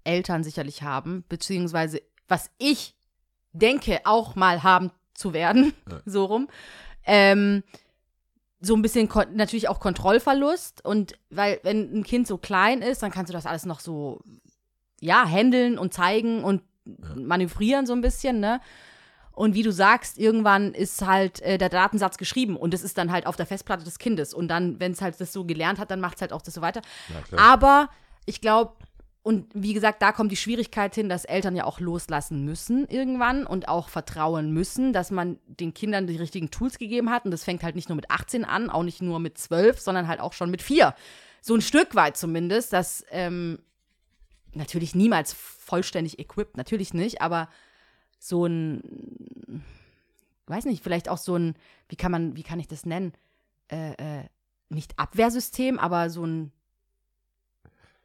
Eltern sicherlich haben, beziehungsweise was ich denke, auch mal haben zu werden, Ja. (laughs) so rum. Ähm, so ein bisschen natürlich auch Kontrollverlust und weil wenn ein Kind so klein ist, dann kannst du das alles noch so ja handeln und zeigen und manövrieren so ein bisschen, ne? Und wie du sagst, irgendwann ist halt äh, der Datensatz geschrieben und es ist dann halt auf der Festplatte des Kindes. Und dann, wenn es halt das so gelernt hat, dann macht es halt auch das so weiter. Ja. Aber ich glaube, und wie gesagt, da kommt die Schwierigkeit hin, dass Eltern ja auch loslassen müssen irgendwann und auch vertrauen müssen, dass man den Kindern die richtigen Tools gegeben hat. Und das fängt halt nicht nur mit 18 an, auch nicht nur mit 12, sondern halt auch schon mit 4. So ein Stück weit zumindest, dass ähm, natürlich niemals vollständig equipped, natürlich nicht, aber so ein, weiß nicht, vielleicht auch so ein, wie kann man, wie kann ich das nennen? Äh, äh, nicht Abwehrsystem, aber so ein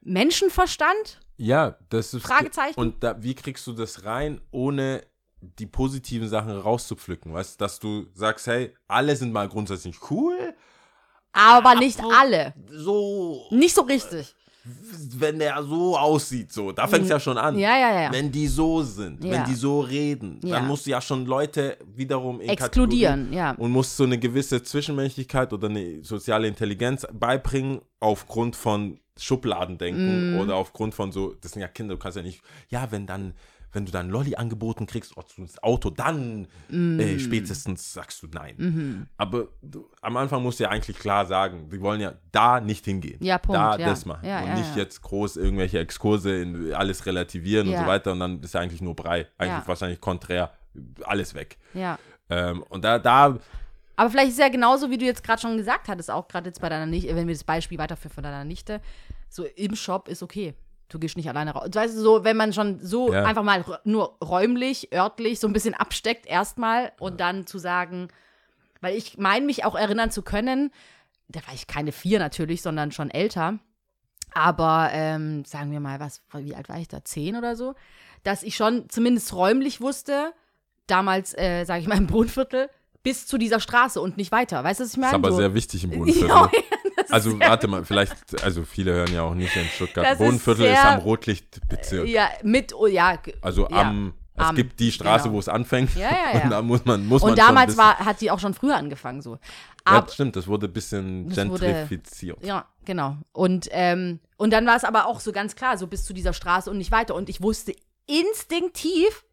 Menschenverstand? Ja, das ist. Fragezeichen. Und da, wie kriegst du das rein, ohne die positiven Sachen rauszupflücken? Weißt du, dass du sagst, hey, alle sind mal grundsätzlich cool. Aber nicht alle. So, Nicht so richtig. Wenn der so aussieht, so, da fängt es ja schon an. Ja, ja, ja. Wenn die so sind, Ja. wenn die so reden, Ja. dann musst du ja schon Leute wiederum in Exkludieren, ja. Und musst so eine gewisse Zwischenmenschlichkeit oder eine soziale Intelligenz beibringen aufgrund von Schubladendenken Mhm. oder aufgrund von so, das sind ja Kinder, du kannst ja nicht, ja, wenn dann, wenn du dann Lolli angeboten kriegst, oh, das Auto, dann Mhm. äh, spätestens sagst du nein. Aber du, am Anfang musst du ja eigentlich klar sagen, wir wollen ja da nicht hingehen. Ja, Punkt, Da ja. das machen. Ja, und ja, nicht jetzt groß irgendwelche Exkurse in alles relativieren und so weiter und dann ist ja eigentlich nur Brei. Eigentlich wahrscheinlich konträr, alles weg. Ja. Ähm, und da, da, Aber vielleicht ist es ja genauso, wie du jetzt gerade schon gesagt hattest, auch gerade jetzt bei deiner Nichte, wenn wir das Beispiel weiterführen von deiner Nichte, so im Shop ist okay. Du gehst nicht alleine raus. Weißt du, so, wenn man schon so Ja. einfach mal nur räumlich, örtlich so ein bisschen absteckt erstmal und dann zu sagen, weil ich meine mich auch erinnern zu können, da war ich keine vier natürlich, sondern schon älter, aber ähm, sagen wir mal, was, wie alt war ich da? Zehn oder so? Dass ich schon zumindest räumlich wusste, damals, äh, sage ich mal, im Wohnviertel, bis zu dieser Straße und nicht weiter. Weißt du, was ich meine? ist aber so, sehr wichtig im (laughs) Bodenviertel. Ja, (laughs) also warte mal, vielleicht, also viele hören ja auch nicht in Stuttgart. Das ist Bodenviertel ist, sehr- am Rotlichtbezirk. ja, mit, oh, ja. Also ja, am, es am, gibt die Straße, genau. wo es anfängt. Ja, ja, ja. (laughs) Und da muss man, muss man Und schon damals war, hat die auch schon früher angefangen so. Ja, Aber, das stimmt, das wurde ein bisschen Das wurde- gentrifiziert. Ja, genau. Und, ähm, und dann war es aber auch so ganz klar, so bis zu dieser Straße und nicht weiter. Und ich wusste instinktiv,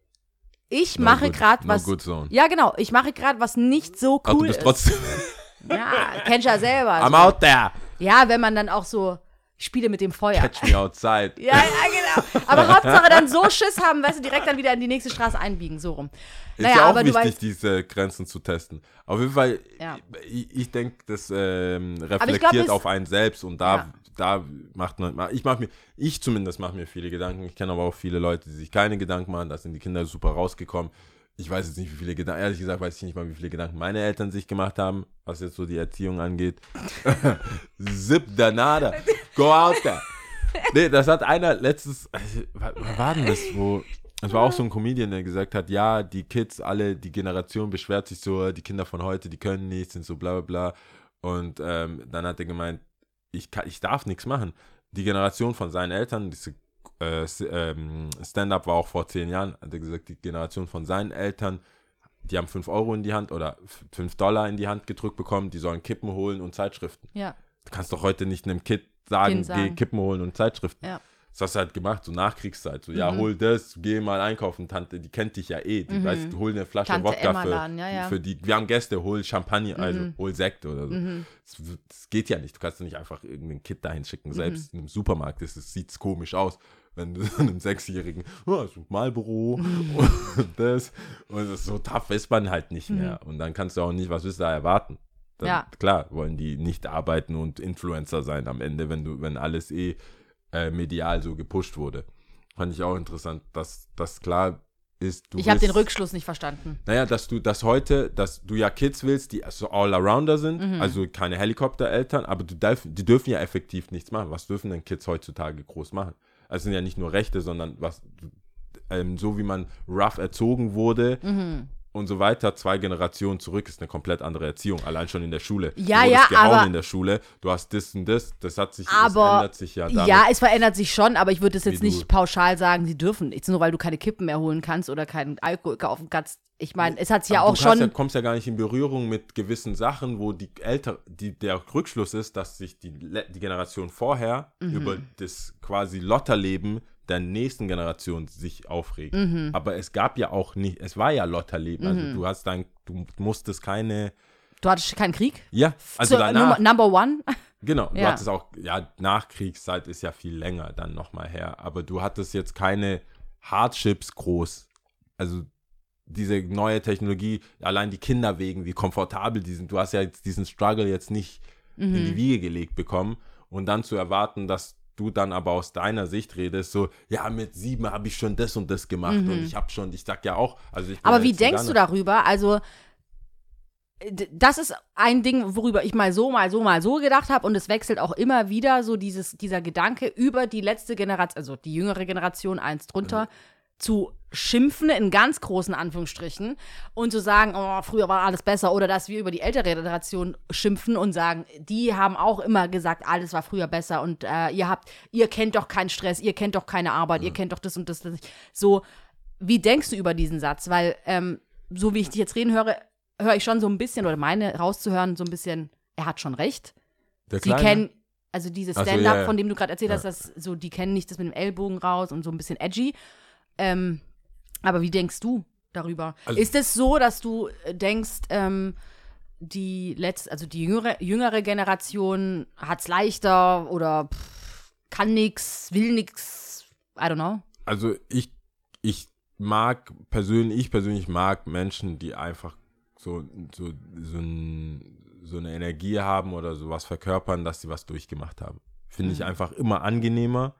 ich No mache gerade was. good zone. Ja, genau. Ich mache gerade was nicht so Ach, du cool bist ist. trotzdem. (laughs) Ja, kennst ja selber. I'm so. out there. Ja, wenn man dann auch so, spiele mit dem Feuer. Catch me outside. Ja, ja, genau. Aber Hauptsache dann so Schiss haben, weißt du, direkt dann wieder in die nächste Straße einbiegen, so rum. Ist Naja, ja auch aber du wichtig, weißt, diese Grenzen zu testen. Auf jeden Fall, Ja. ich, ich denke, das ähm, glaub, reflektiert es- auf einen selbst und da, Ja. da macht man, ich mache mir, ich zumindest mache mir viele Gedanken. Ich kenne aber auch viele Leute, die sich keine Gedanken machen. Da sind die Kinder super rausgekommen. Ich weiß jetzt nicht, wie viele Gedanken, ehrlich gesagt, weiß ich nicht mal, wie viele Gedanken meine Eltern sich gemacht haben, was jetzt so die Erziehung angeht. (laughs) Zip danada. Go out there. Nee, das hat einer letztes, also, was war denn das, wo, es war auch so ein Comedian, der gesagt hat, ja, die Kids, alle, die Generation beschwert sich so, die Kinder von heute, die können nichts, sind so bla bla bla. Und ähm, dann hat er gemeint, ich, kann, ich darf nichts machen. Die Generation von seinen Eltern, diese äh, ähm, Stand-up war auch vor zehn Jahren, hat er gesagt, die Generation von seinen Eltern, die haben 5 Euro in die Hand oder 5 Dollar in die Hand gedrückt bekommen, die sollen Kippen holen und Zeitschriften. ja, Du kannst doch heute nicht einem Kid sagen, Kind sagen. geh Kippen holen und Zeitschriften. Ja. Das hast du halt gemacht, so Nachkriegszeit. So, ja, Mhm. hol das, geh mal einkaufen, Tante, die kennt dich ja eh. Die weiß, hol eine Flasche Tante Wodka für, ja, ja. für die. Wir haben Gäste, hol Champagner, also Mhm. hol Sekt oder so. Das, w- das geht ja nicht. Du kannst doch nicht einfach irgendein Kid dahin Mhm. schicken. Selbst im Supermarkt ist es, sieht's komisch aus, wenn du (laughs) einem Sechsjährigen, oh, so Marlboro Mhm. (laughs) und das. Und das, so tough ist man halt nicht mehr. Und dann kannst du auch nicht, was willst du da erwarten? Dann, Ja. Klar, wollen die nicht arbeiten und Influencer sein am Ende, wenn du, wenn alles eh äh, medial so gepusht wurde. Fand ich auch interessant, dass das klar ist. Du ich habe den Rückschluss nicht verstanden. Naja, dass du das heute, dass du ja Kids willst, die so All-Arounder sind, Mhm. also keine Helikoptereltern, aber du darf, die dürfen ja effektiv nichts machen. Was dürfen denn Kids heutzutage groß machen? Also es sind ja nicht nur Rechte, sondern was, ähm, so wie man rough erzogen wurde Mhm. Und so weiter, zwei Generationen zurück ist eine komplett andere Erziehung, allein schon in der Schule. Ja, du ja, gehauen aber- in der Schule, du hast das und das, das hat sich, Aber- das ändert sich ja damit. Ja, es verändert sich schon, aber ich würde es jetzt du- nicht pauschal sagen, sie dürfen nichts, nur weil du keine Kippen mehr holen kannst oder keinen Alkohol kaufen kannst. Ich meine, es hat sich ja auch du schon. Ja, kommst ja gar nicht in Berührung mit gewissen Sachen, wo die älter, die, der Rückschluss ist, dass sich die, die Generation vorher Mhm. über das quasi Lotterleben der nächsten Generation sich aufregt. Mhm. Aber es gab ja auch nicht, es war ja Lotterleben. Also du hast dann, du musstest keine, Du hattest keinen Krieg? ja, also Zur- danach, Number one? (laughs) Genau, du Ja. hattest auch, ja, Nachkriegszeit ist ja viel länger dann nochmal her, aber du hattest jetzt keine Hardships groß. Also diese neue Technologie, allein die Kinder wegen, wie komfortabel die sind. Du hast ja jetzt diesen Struggle jetzt nicht in Mhm. die Wiege gelegt bekommen und dann zu erwarten, dass du dann aber aus deiner Sicht redest, so, ja, mit sieben habe ich schon das und das gemacht und ich habe schon, ich sag ja auch, also ich Mhm. Aber wie denkst du darüber? Also, das ist ein Ding, worüber ich mal so, mal so, mal so gedacht habe und es wechselt auch immer wieder so dieses, dieser Gedanke über die letzte Generation, also die jüngere Generation, eins drunter, Mhm. zu schimpfen, in ganz großen Anführungsstrichen, und zu sagen, oh, früher war alles besser, oder dass wir über die ältere Generation schimpfen und sagen, die haben auch immer gesagt, alles war früher besser und äh, ihr habt, ihr kennt doch keinen Stress, ihr kennt doch keine Arbeit, ihr kennt doch das und das, das. So, wie denkst du über diesen Satz? Weil, ähm, so wie ich dich jetzt reden höre, höre ich schon so ein bisschen, oder meine rauszuhören, so ein bisschen, er hat schon recht. Der Sie Kleine? kennen, also dieses Stand-up, ja, ja. von dem du gerade erzählt hast, das so, die kennen nicht das mit dem Ellbogen raus und so ein bisschen edgy. Ähm, aber wie denkst du darüber? Also- ist es so, dass du äh, denkst, ähm, die letzte, also die jüngere, jüngere Generation hat es leichter oder pff, kann nix, will nix, I don't know. also ich, ich mag persönlich, ich persönlich mag Menschen, die einfach so, so, so, ein, so eine Energie haben oder sowas verkörpern, dass sie was durchgemacht haben. Finde ich Mhm. einfach immer angenehmer,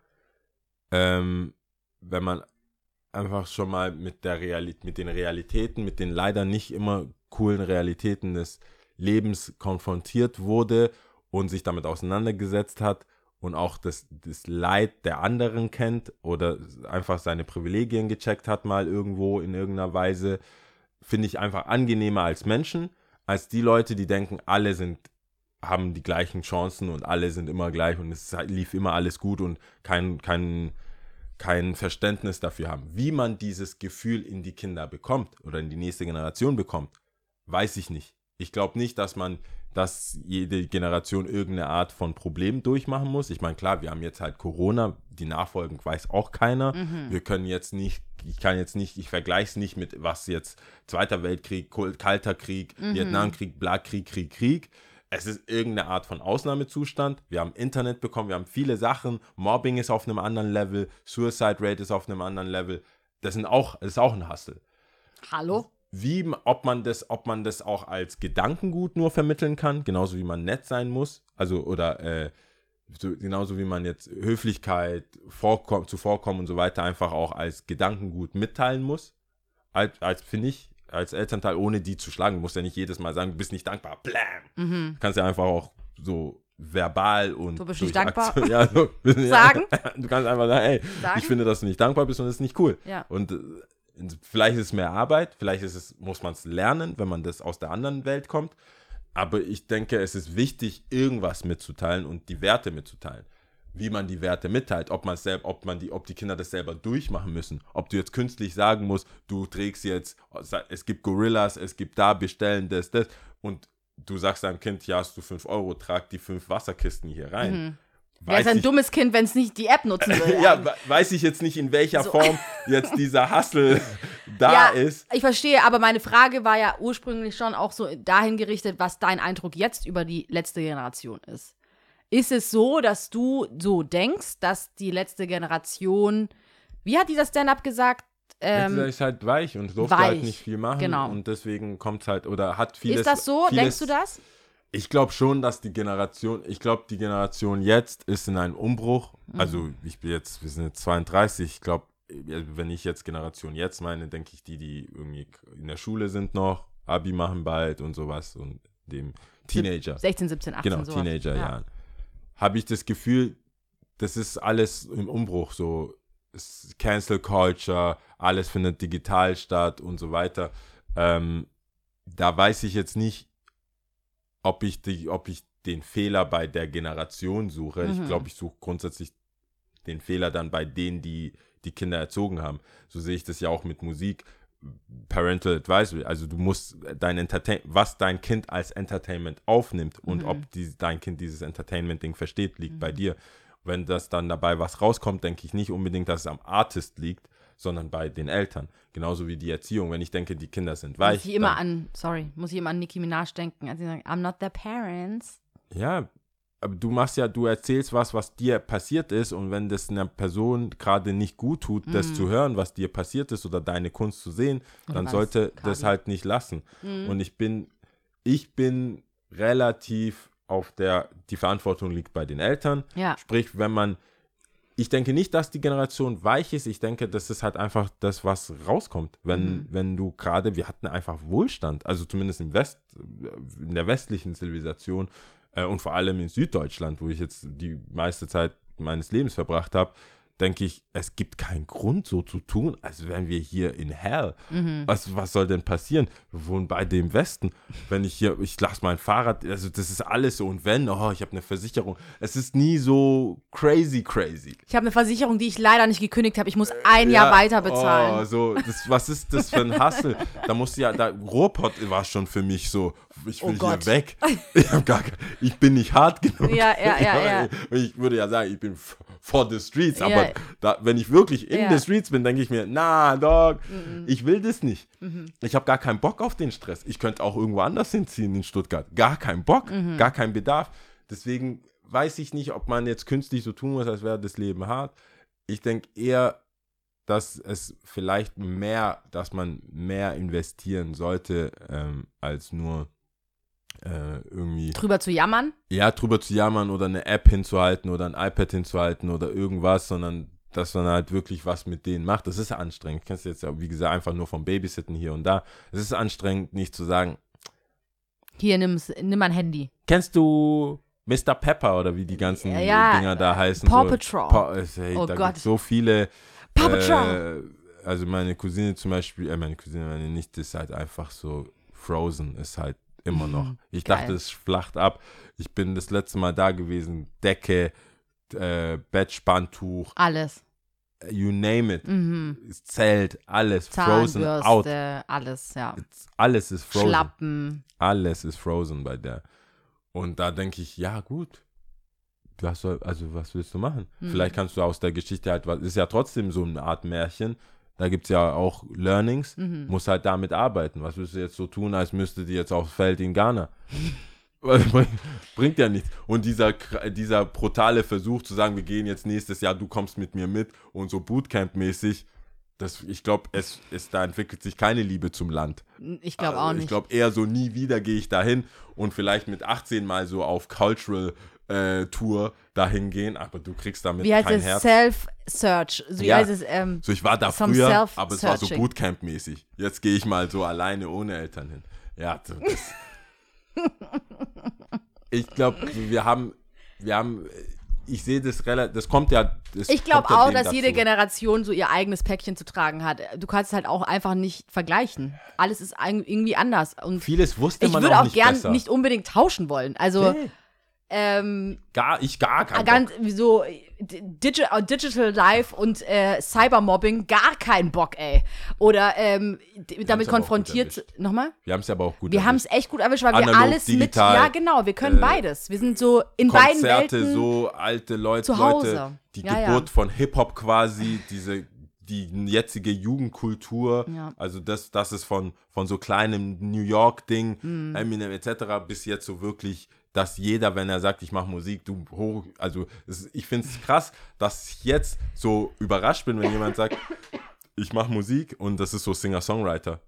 ähm, wenn man einfach schon mal mit der Realität, mit den Realitäten, mit den leider nicht immer coolen Realitäten des Lebens konfrontiert wurde und sich damit auseinandergesetzt hat und auch das, das Leid der anderen kennt oder einfach seine Privilegien gecheckt hat, mal irgendwo in irgendeiner Weise, finde ich einfach angenehmer als Menschen, als die Leute, die denken, alle sind, haben die gleichen Chancen und alle sind immer gleich und es lief immer alles gut und kein, kein, kein Verständnis dafür haben. Wie man dieses Gefühl in die Kinder bekommt oder in die nächste Generation bekommt, weiß ich nicht. Ich glaube nicht, dass man, dass jede Generation irgendeine Art von Problem durchmachen muss. Ich meine, klar, wir haben jetzt halt Corona, die Nachfolgen weiß auch keiner. Wir können jetzt nicht, ich kann jetzt nicht, ich vergleiche es nicht mit was jetzt Zweiter Weltkrieg, Kalter Krieg, Vietnamkrieg, Blatkrieg, Krieg, Krieg. Es ist irgendeine Art von Ausnahmezustand. Wir haben Internet bekommen, wir haben viele Sachen. Mobbing ist auf einem anderen Level, Suicide Rate ist auf einem anderen Level. Das, sind auch, das ist auch ein Hustle Hallo? wie, ob man das, ob man das auch als Gedankengut nur vermitteln kann, genauso wie man nett sein muss, also oder äh, so, genauso wie man jetzt Höflichkeit, Vorkom zuvorkommen und so weiter einfach auch als Gedankengut mitteilen muss, als, als finde ich, als Elternteil, ohne die zu schlagen, du musst ja nicht jedes Mal sagen, du bist nicht dankbar, blam, Mhm. du kannst ja einfach auch so verbal und Du bist nicht dankbar? Aktion- (laughs) ja, so, (laughs) Sagen? (laughs) du kannst einfach sagen, ey, Sagen? ich finde, dass du nicht dankbar bist und das ist nicht cool. Ja. Und äh, vielleicht ist es mehr Arbeit, vielleicht ist es, muss man es lernen, wenn man das aus der anderen Welt kommt. Aber ich denke, es ist wichtig, irgendwas mitzuteilen und die Werte mitzuteilen. Wie man die Werte mitteilt, ob man selber, ob man die, ob die Kinder das selber durchmachen müssen, ob du jetzt künstlich sagen musst, du trägst jetzt, es gibt Gorillas, es gibt da bestellen das, das und du sagst deinem Kind, ja, hast du 5 Euro, trag die fünf Wasserkisten hier rein. Wer ist ein ich- dummes Kind, wenn es nicht die App nutzen (laughs) will? ja, we- weiß ich jetzt nicht, in welcher So. Form jetzt dieser Hustle (laughs) da Ja, ist. Ich verstehe, aber meine Frage war ja ursprünglich schon auch so dahin gerichtet, was dein Eindruck jetzt über die letzte Generation ist. Ist es so, dass du so denkst, dass die letzte Generation, wie hat dieser Stand-up gesagt? Ähm, ist halt weich und durfte halt weich, nicht viel machen. genau. Und deswegen kommt es halt, oder hat vieles. ist das so? Vieles, Denkst du das? Ich glaube schon, dass die Generation, ich glaube, die Generation jetzt ist in einem Umbruch. Mhm. Also, ich bin jetzt, wir sind jetzt 32. Ich glaube, wenn ich jetzt Generation jetzt meine, denke ich, die, die irgendwie in der Schule sind noch, Abi machen bald und sowas und dem Teenager. 16, 17, 18, genau. Teenagerjahren, habe ich das Gefühl, das ist alles im Umbruch, so Cancel Culture, alles findet digital statt und so weiter. Ähm, da weiß ich jetzt nicht, ob ich, die, ob ich den Fehler bei der Generation suche. Ich Mhm. glaube, ich suche grundsätzlich den Fehler dann bei denen, die die Kinder erzogen haben. So sehe ich das ja auch mit Musik. Parental Advisory, also du musst dein Entertain, was dein Kind als Entertainment aufnimmt und Mhm. ob die, dein Kind dieses Entertainment-Ding versteht, liegt bei dir. Wenn das dann dabei was rauskommt, denke ich nicht unbedingt, dass es am Artist liegt, sondern bei den Eltern. Genauso wie die Erziehung. Wenn ich denke, die Kinder sind weich. Muss ich immer an, sorry, muss ich immer an Nicki Minaj denken, als sie sagen, I'm not their parents. Ja, aber du machst ja, du erzählst was, was dir passiert ist und wenn das einer Person gerade nicht gut tut, das zu hören, was dir passiert ist oder deine Kunst zu sehen, Oder dann sollte Kadi? das halt nicht lassen. Und ich bin, ich bin relativ auf der, die Verantwortung liegt bei den Eltern. Ja. Sprich, wenn man, ich denke nicht, dass die Generation weich ist. Ich denke, das ist halt einfach das, was rauskommt. Wenn, Mhm. wenn du gerade, wir hatten einfach Wohlstand, also zumindest im West, in der westlichen Zivilisation und vor allem in Süddeutschland, wo ich jetzt die meiste Zeit meines Lebens verbracht habe, denke ich, es gibt keinen Grund, so zu tun, als wären wir hier in Hell. Mhm. Was, was soll denn passieren? Wir wohnen beide im Westen. Wenn ich hier, ich lasse mein Fahrrad, also das ist alles so. Und wenn, oh, ich habe eine Versicherung. Es ist nie so crazy, crazy. Ich habe eine Versicherung, die ich leider nicht gekündigt habe. Ich muss ein Jahr weiter bezahlen. Oh, so, das, was ist das für ein Hassel? Da musste ja, da, Ruhrpott war schon für mich so, ich will Oh hier weg. (laughs) Ich, gar, ich bin nicht hart genug. Ja, ja, ja, (laughs) ja. Ich würde ja sagen, ich bin for the streets, aber da, wenn ich wirklich in. Mhm. the streets bin, denke ich mir, na, Dog, ich will das nicht. Ich habe gar keinen Bock auf den Stress. Ich könnte auch irgendwo anders hinziehen in Stuttgart. Gar keinen Bock, Mhm. gar keinen Bedarf. Deswegen weiß ich nicht, ob man jetzt künstlich so tun muss, als wäre das Leben hart. Ich denke eher, dass es vielleicht mehr, dass man mehr investieren sollte, ähm, als nur äh, irgendwie Drüber zu jammern. ja, drüber zu jammern oder eine App hinzuhalten oder ein iPad hinzuhalten oder irgendwas, sondern dass man halt wirklich was mit denen macht. Das ist anstrengend. Kannst du jetzt ja, wie gesagt, einfach nur vom Babysitten hier und da. Es ist anstrengend, nicht zu sagen, Hier, nimm's, nimm mein Handy. kennst du Mr. Pepper oder wie die ganzen Ja, ja, Dinger da heißen? Paw so, Patrol. Paw, es- hey, Oh da Gott. so viele. Paw Patrol. Äh, also meine Cousine zum Beispiel, äh, meine Cousine, meine Nichte ist halt einfach so Frozen, ist halt immer noch. Ich Mhm. geil. dachte, es flacht ab. Ich bin das letzte Mal da gewesen, Decke, äh, Bettspanntuch, Alles. you name it, Mhm. Zelt, alles frozen out. Alles, ja. It's, alles ist frozen. Schlappen. Alles ist frozen bei der. Und da denke ich, ja, gut. Was soll, also was willst du machen? Hm. Vielleicht kannst du aus der Geschichte halt was, ist ja trotzdem so eine Art Märchen. Da gibt es ja auch Learnings, Mhm. muss halt damit arbeiten. Was willst du jetzt so tun, als müsste die jetzt aufs Feld in Ghana? (laughs) Bring- Bringt ja nichts. Und dieser, dieser brutale Versuch zu sagen, wir gehen jetzt nächstes Jahr, du kommst mit mir mit und so Bootcamp-mäßig, das, ich glaube, es, es, da entwickelt sich keine Liebe zum Land. Ich glaube Also auch nicht. Ich glaube eher so, nie wieder gehe ich dahin und vielleicht mit 18 mal so auf Cultural äh, Tour dahin gehen, aber du kriegst damit Wie heißt kein es? Herz. Self-Search. So Ja. heißt es? Ähm, so, ich war da früher, aber es war so. Bootcamp-mäßig. Jetzt gehe ich mal so alleine ohne Eltern hin. Ja, so, das (laughs) ich glaube, wir haben, wir haben, ich sehe das relativ, das kommt ja, das ich glaube ja auch, dass jede dazu. Generation so ihr eigenes Päckchen zu tragen hat. Du kannst es halt auch einfach nicht vergleichen. Alles ist irgendwie anders. Und Vieles wusste ich man würde auch auch nicht gern besser. nicht unbedingt tauschen wollen. Also, Nee, ähm, gar, ich gar kein ganz Bock. so Digi äh, Digital Life und äh, Cybermobbing, gar keinen Bock, ey. Oder ähm, damit konfrontiert. Nochmal? Wir haben es aber auch gut Wir haben es echt gut erwischt, weil wir Analog, alles digital, mit. Ja, genau, wir können äh, beides. Wir sind so in beiden Konzerte, Welten. so alte Leute, zu Hause. Leute, die Ja, ja. Geburt von Hip-Hop quasi, diese die jetzige Jugendkultur, Ja. also das, das ist von, von so kleinem New York-Ding, Mhm. Eminem etc., bis jetzt so wirklich, dass jeder, wenn er sagt, ich mache Musik, du hoch, also es, ich finde es krass, dass ich jetzt so überrascht bin, wenn jemand sagt, (laughs) ich mache Musik und das ist so Singer-Songwriter.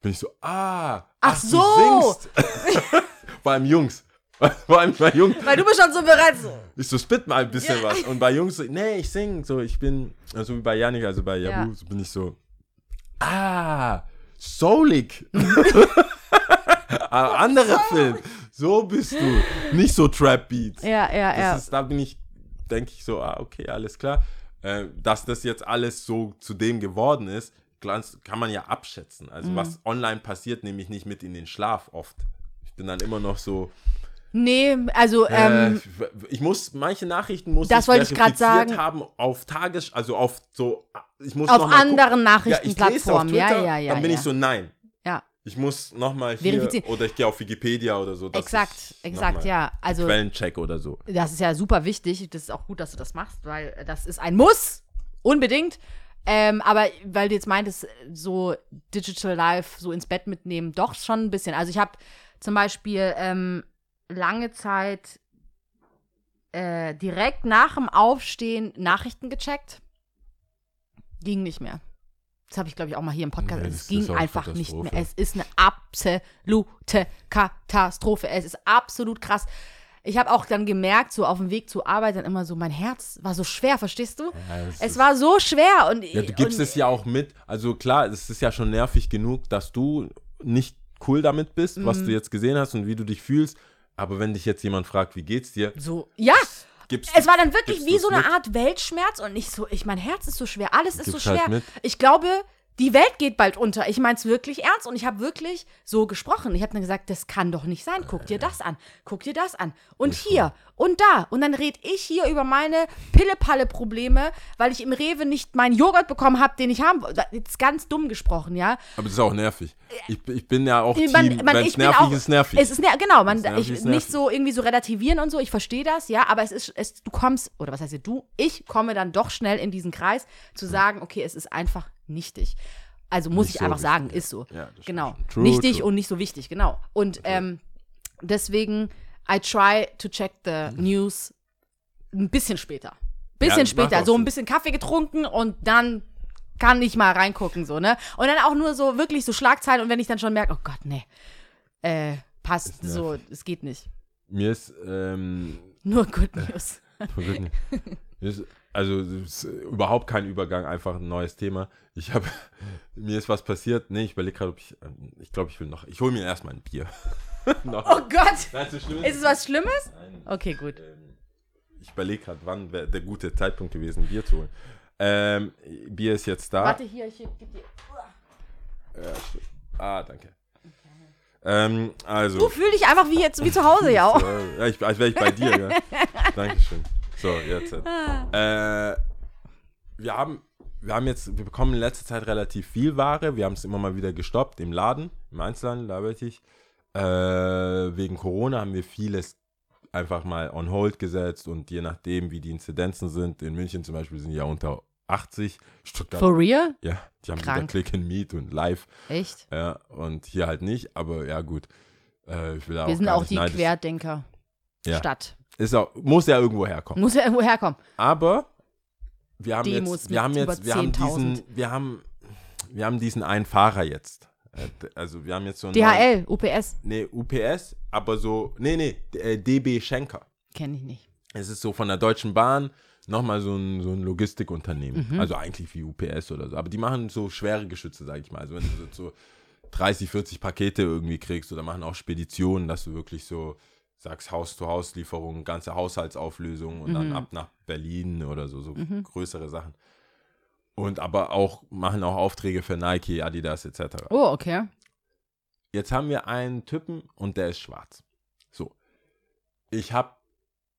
Bin ich so, ah, Ach du so. singst. (laughs) Vor allem Jungs. (laughs) Vor allem bei Jungs. Weil du bist schon so bereit. So. Ich so, spit mal ein bisschen was. Und bei Jungs so, nee, ich sing. So, ich bin, so wie bei Janik, also bei Jabu, Ja. so bin ich so, ah, soulig. Ah, Anderer Film. So bist du. Nicht so Trap Beats. Ja, ja, Das ja. ist, da bin ich, denke ich so, ah, okay, alles klar. Äh, dass das jetzt alles so zu dem geworden ist, kann man ja abschätzen. Also Mhm. was online passiert, nehme ich nicht mit in den Schlaf oft. Ich bin dann immer noch so, Nee, also, ähm, äh, ich muss, manche Nachrichten muss Das ich wollte ich verifiziert sagen. haben auf Tages, also auf so, ich muss auf anderen gucken. Ja, ich lese auf Nachrichtenplattformen. Ja, Twitter, ja, ja. dann bin ja. ich so, nein. Ich muss nochmal hier, Verifizieren. oder ich gehe auf Wikipedia oder so. exakt, exakt, ja. Also, Quellencheck oder so. das ist ja super wichtig. Das ist auch gut, dass du das machst, weil das ist ein Muss. Unbedingt. Ähm, aber weil du jetzt meintest, so Digital Life so ins Bett mitnehmen, doch schon ein bisschen. Also ich habe zum Beispiel ähm, lange Zeit äh, direkt nach dem Aufstehen Nachrichten gecheckt. Ging nicht mehr. Das habe ich, glaube ich, auch mal hier im Podcast. Nee, es ging einfach nicht mehr. Es ist eine absolute Katastrophe. Es ist absolut krass. Ich habe auch dann gemerkt, so auf dem Weg zur Arbeit, dann immer so, mein Herz war so schwer, verstehst du? Ja, es war so schwer. Und, Ja, du gibst und, es ja auch mit. Also klar, es ist ja schon nervig genug, dass du nicht cool damit bist, was Mhm. du jetzt gesehen hast und wie du dich fühlst. Aber wenn dich jetzt jemand fragt, wie geht's dir, So, ja, gibst es war dann wirklich wie so eine mit? Art Weltschmerz und nicht so, ich, mein Herz ist so schwer, alles ist so Gibst halt schwer. mit. Ich glaube, die Welt geht bald unter. Ich meine es wirklich ernst und ich habe wirklich so gesprochen. Ich habe dann gesagt, das kann doch nicht sein. Guck dir das an. Guck dir das an. Und hier und da. Und dann red ich hier über meine Pille-Palle-Probleme, weil ich im Rewe nicht meinen Joghurt bekommen habe, den ich haben wollte. Jetzt ganz dumm gesprochen, ja. Aber das ist auch nervig. Ich, ich bin ja auch Äh, Man- Team, man- ich nervig auch- ist, nervig. Es ist ner genau, man, nervig, ich, ist nicht nervig. so irgendwie so relativieren und so, ich verstehe das, ja, aber es ist, es, du kommst, oder was heißt du, ich komme dann doch schnell in diesen Kreis zu sagen, okay, es ist einfach nichtig. Also muss Nicht ich so einfach wichtig, sagen, ja. ist so. Ja, das genau. True, Nichtig true. und nicht so wichtig, genau. Und ähm, deswegen, I try to check the news ein bisschen später. Bisschen macht später, so ein bisschen Kaffee getrunken und dann kann ich mal reingucken, so, ne? Und dann auch nur so wirklich so Schlagzeilen und wenn ich dann schon merke, oh Gott, nee, äh, passt so, es geht nicht. Mir ist, ähm, Nur Good News. Wirklich. (laughs) Mir ist, also ist überhaupt kein Übergang, einfach ein neues Thema. Ich habe, (laughs) mir ist was passiert. Nee, ich überlege gerade, ob ich, ähm, ich glaube, ich will noch, ich hole mir erstmal ein Bier. (laughs) noch. Oh Gott! Nein, so Ist es was Schlimmes? Nein. Okay, gut. Ähm, ich überlege gerade, wann wäre der gute Zeitpunkt gewesen, ein Bier zu holen. Ähm, Bier ist jetzt da. Warte hier, ich geb dir. Ja, ah, danke. Ähm, also. Du fühl dich einfach wie jetzt wie zu Hause, ja auch. (laughs) Ja, ich, als wäre ich bei dir, ja. Dankeschön. So, jetzt. Äh, wir haben, wir haben jetzt, wir bekommen in letzter Zeit relativ viel Ware. Wir haben es immer mal wieder gestoppt im Laden, im Einzelhandel, da arbeite ich. Äh, wegen Corona haben wir vieles einfach mal on hold gesetzt und je nachdem, wie die Inzidenzen sind, in München zum Beispiel sind die ja unter 80, Stuttgart, For real? ja, die haben Krank. wieder Click and Meet und Live, Echt? ja, und hier halt nicht, aber ja, gut. Äh, Wir sind auch die neidisch- Querdenker. Ja. Stadt. Ist auch, muss ja irgendwo herkommen. Muss ja irgendwo herkommen. Aber wir haben Demos jetzt, wir haben jetzt, wir haben 10.000. diesen, wir haben, wir haben diesen einen Fahrer jetzt. Äh, Also wir haben jetzt so einen DHL, neuen- UPS. Nee, UPS, aber so, nee, nee, d- äh, DB Schenker. Kenne ich nicht. Es ist so von der Deutschen Bahn nochmal so ein, so ein Logistikunternehmen. Mhm. Also eigentlich wie UPS oder so. Aber die machen so schwere Geschütze, sag ich mal. Also wenn du so 30, 40 Pakete irgendwie kriegst oder machen auch Speditionen, dass du wirklich so sagst Haus-zu-Haus-Lieferung, ganze Haushaltsauflösung und dann ab nach Berlin oder so, so größere Sachen. Und aber auch machen auch Aufträge für Nike, Adidas etc. Oh, okay. Jetzt haben wir einen Typen und der ist schwarz. So. Ich habe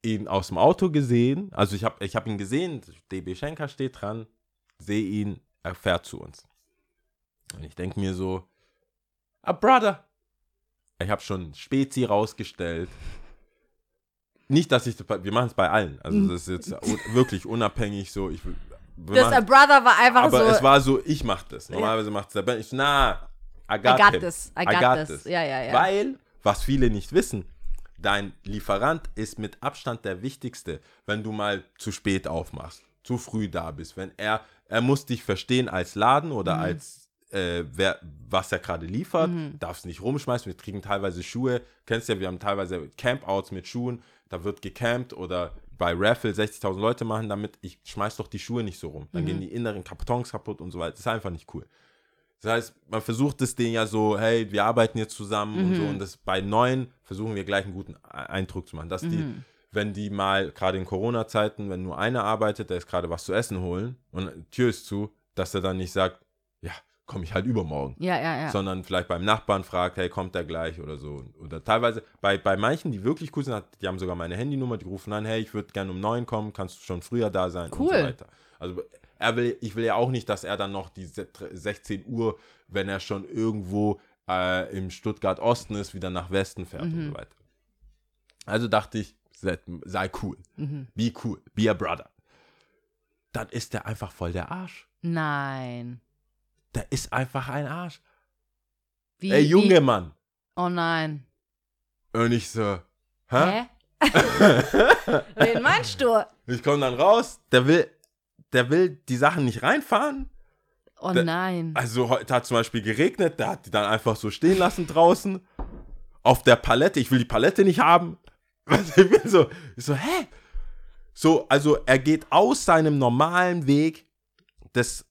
ihn aus dem Auto gesehen, also ich habe ich hab ihn gesehen, DB Schenker steht dran, sehe ihn, er fährt zu uns. Und ich denke mir so, ah, Brother. Ich habe schon Spezi rausgestellt. Nicht, dass ich, wir machen es bei allen. Also das ist jetzt un- (laughs) wirklich unabhängig so. Ich, Das machen- Brother war einfach aber so. es war so, ich mach das. Normalerweise macht es der Ben. Ich so, na, I got, I got this. I got this. Ja, ja, ja. Weil, was viele nicht wissen, dein Lieferant ist mit Abstand der wichtigste, wenn du mal zu spät aufmachst, zu früh da bist. Wenn er, er muss dich verstehen als Laden Mhm. oder als äh, wer, was er gerade liefert, darfst nicht rumschmeißen. Wir kriegen teilweise Schuhe, kennst ja, wir haben teilweise Campouts mit Schuhen, da wird gecampt oder bei Raffle 60.000 Leute machen damit, ich schmeiß doch die Schuhe nicht so rum. Dann Mhm. gehen die inneren Kartons kaputt und so weiter. Das ist einfach nicht cool. Das heißt, man versucht es denen ja so, hey, wir arbeiten jetzt zusammen und so. Und das bei neuen versuchen wir gleich einen guten Eindruck zu machen. Dass die, wenn die mal, gerade in Corona-Zeiten, wenn nur einer arbeitet, der ist gerade was zu essen holen und die Tür ist zu, dass er dann nicht sagt, komme ich halt übermorgen. ja, ja, ja. Sondern vielleicht beim Nachbarn fragt, hey, kommt der gleich oder so. Oder teilweise, bei, bei manchen, die wirklich cool sind, die haben sogar meine Handynummer, die rufen an, hey, ich würde gerne um neun kommen, kannst du schon früher da sein und Cool. so weiter. Also er will, ich will ja auch nicht, dass er dann noch die se- 16 Uhr, wenn er schon irgendwo äh, im Stuttgart Osten ist, wieder nach Westen fährt und so weiter. Also dachte ich, sei, sei cool. Be cool. Be a brother. Dann ist der einfach voll der Arsch. Nein. Der ist einfach ein Arsch. Wie, Ey, Junge Wie? Mann. Oh nein. Und ich so, hä? Hä? (laughs) Wen meinst du? Ich komme dann raus, der will, der will die Sachen nicht reinfahren. Oh Der- nein. Also heute hat zum Beispiel geregnet, der hat die dann einfach so stehen lassen draußen. Auf der Palette, ich will die Palette nicht haben. (laughs) Ich bin so, ich so, hä? So, also er geht aus seinem normalen Weg. Das,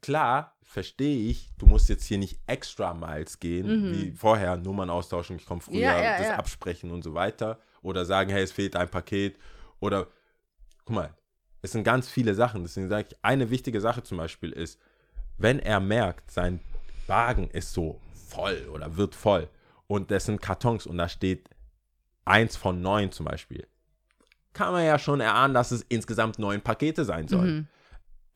klar, verstehe ich, du musst jetzt hier nicht extra Miles gehen, wie vorher, Nummern austauschen, ich komme früher, Mhm. Ja, ja, das ja. absprechen und so weiter. Oder sagen, hey, es fehlt ein Paket. Oder, guck mal, es sind ganz viele Sachen. Deswegen sage ich, eine wichtige Sache zum Beispiel ist, wenn er merkt, sein Wagen ist so voll oder wird voll und das sind Kartons und da steht eins von neun zum Beispiel, kann man ja schon erahnen, dass es insgesamt neun Pakete sein sollen.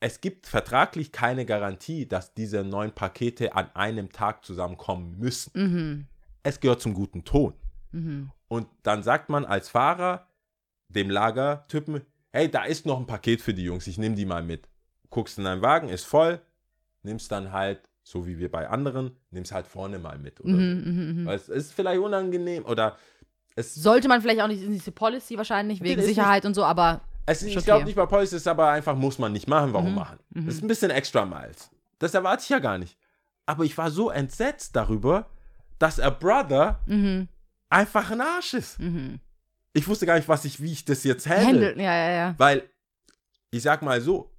Es gibt vertraglich keine Garantie, dass diese neun Pakete an einem Tag zusammenkommen müssen. Mhm. Es gehört zum guten Ton. Mhm. Und dann sagt man als Fahrer dem Lagertypen, hey, da ist noch ein Paket für die Jungs, ich nehme die mal mit. Guckst in deinen Wagen, ist voll, nimmst dann halt, so wie wir bei anderen, nimmst halt vorne mal mit. Oder Mhm, so. mhm, mhm. Weil es ist vielleicht unangenehm oder es, Sollte man vielleicht auch nicht in diese Policy wahrscheinlich, wegen ist nicht- Sicherheit und so, aber es ich glaube nicht bei Police, es ist aber einfach, muss man nicht machen, warum Mhm, machen? mhm. Das ist ein bisschen extra Miles. Das erwarte ich ja gar nicht. Aber ich war so entsetzt darüber, dass a Brother mhm, einfach ein Arsch ist. mhm. Ich wusste gar nicht, was ich, wie ich das jetzt handle. Ja, ja, ja. Weil, ich sag mal so,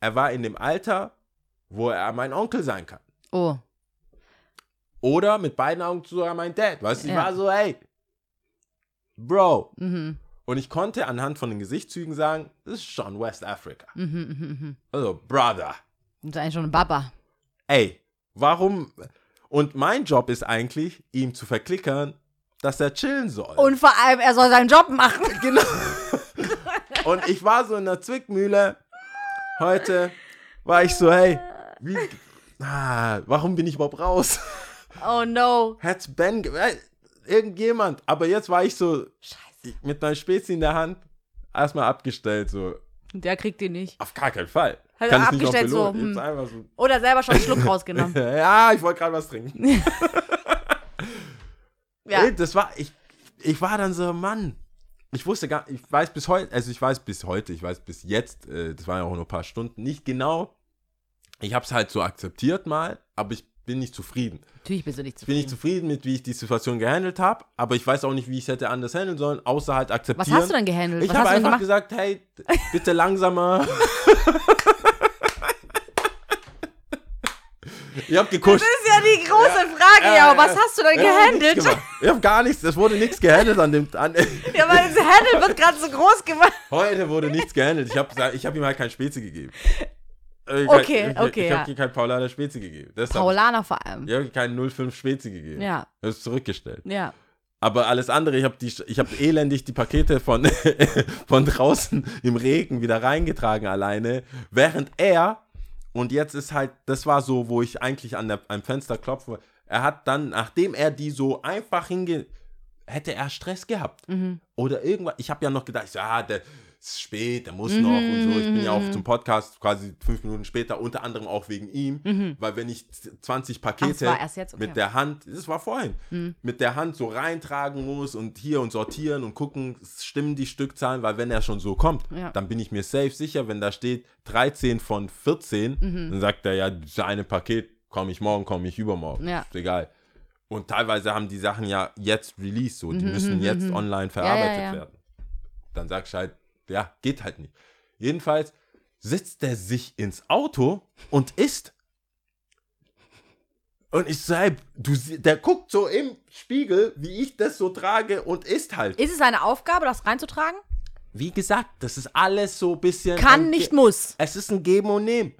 er war in dem Alter, wo er mein Onkel sein kann. Oh. Oder mit beiden Augen sogar mein Dad. Weißt du, ich war so, hey, Bro. Mhm, Und ich konnte anhand von den Gesichtszügen sagen, das ist schon West Africa. mhm, mhm, mhm. Also, Brother. Das ist eigentlich schon ein Baba. Ey, warum? Und mein Job ist eigentlich, ihm zu verklickern, dass er chillen soll. Und vor allem, er soll seinen Job machen. (laughs) Genau. Und ich war so in der Zwickmühle. Heute war ich so, hey, wie, ah, warum bin ich überhaupt raus? Oh no. Hat's Ben, ge- irgendjemand. Aber jetzt war ich so Scheiße. Mit meinem Spezi in der Hand erstmal abgestellt, so. Der kriegt ihn nicht. Auf gar keinen Fall. Hat Kann er abgestellt, so, hm. so. Oder selber schon einen Schluck (laughs) rausgenommen. Ja, ich wollte gerade was trinken. (laughs) Ja. Ey, das war, ich, ich war dann so, Mann. Ich wusste gar, ich weiß bis heute, also ich weiß bis heute, ich weiß bis jetzt, äh, das waren ja auch nur ein paar Stunden, nicht genau. Ich habe es halt so akzeptiert mal, aber ich bin nicht zufrieden. Natürlich bist du nicht Ich bin nicht zufrieden. zufrieden mit, wie ich die Situation gehandelt habe, aber ich weiß auch nicht, wie ich es hätte anders handeln sollen, außer halt Was akzeptieren. hast du denn gehandelt? Ich Was habe einfach gesagt, hey, bitte langsamer. (laughs) ich habe gekuscht. Das ist ja die große Frage, ja, aber was hast du denn Ja, gehandelt? gemacht. Ich habe gar nichts, es wurde nichts gehandelt an dem. An, (laughs) Ja, weil das Handle wird gerade so groß gemacht. heute wurde nichts gehandelt. Ich habe ich hab ihm halt kein Spezi gegeben. Äh, Ich, Okay, ich, okay, Ich ja. habe kein Paulaner Spezi gegeben. Deshalb- Paulaner vor allem. Ich habe keinen 05 Spezi gegeben. Ja. Das ist zurückgestellt. Ja. Aber alles andere, ich habe ich habe elendig die Pakete von, (laughs) von draußen im Regen wieder reingetragen alleine, während er und jetzt ist halt, das war so, wo ich eigentlich an der, am Fenster klopfe. Er hat dann, nachdem er die so einfach hinge, hätte er Stress gehabt Mhm. oder irgendwas. Ich habe ja noch gedacht, ich so, ah, der ist spät, der muss noch und so. Ich bin ja auch zum Podcast quasi fünf Minuten später, unter anderem auch wegen ihm, weil wenn ich 20 Pakete Mhm. Ach, jetzt, okay. Mhm. mit der Hand, das war vorhin, mit der Hand so reintragen muss und hier und sortieren und gucken, stimmen die Stückzahlen, weil wenn er schon so kommt, Ja. dann bin ich mir safe sicher, wenn da steht 13 von 14, Mhm. dann sagt er ja, das eine Paket, komme ich morgen, komme ich übermorgen, Ja. ist egal. Und teilweise haben die Sachen ja jetzt released, so, die müssen jetzt online verarbeitet Mhm, ja. werden. Dann sagst du halt, ja, geht halt nicht. Jedenfalls sitzt er sich ins Auto und isst. Und ich sag, du, der guckt so im Spiegel, wie ich das so trage und isst halt. Ist es eine Aufgabe, das reinzutragen? Wie gesagt, das ist alles so ein bisschen. Kann, nicht Ge- muss. Es ist ein Geben und Nehmen.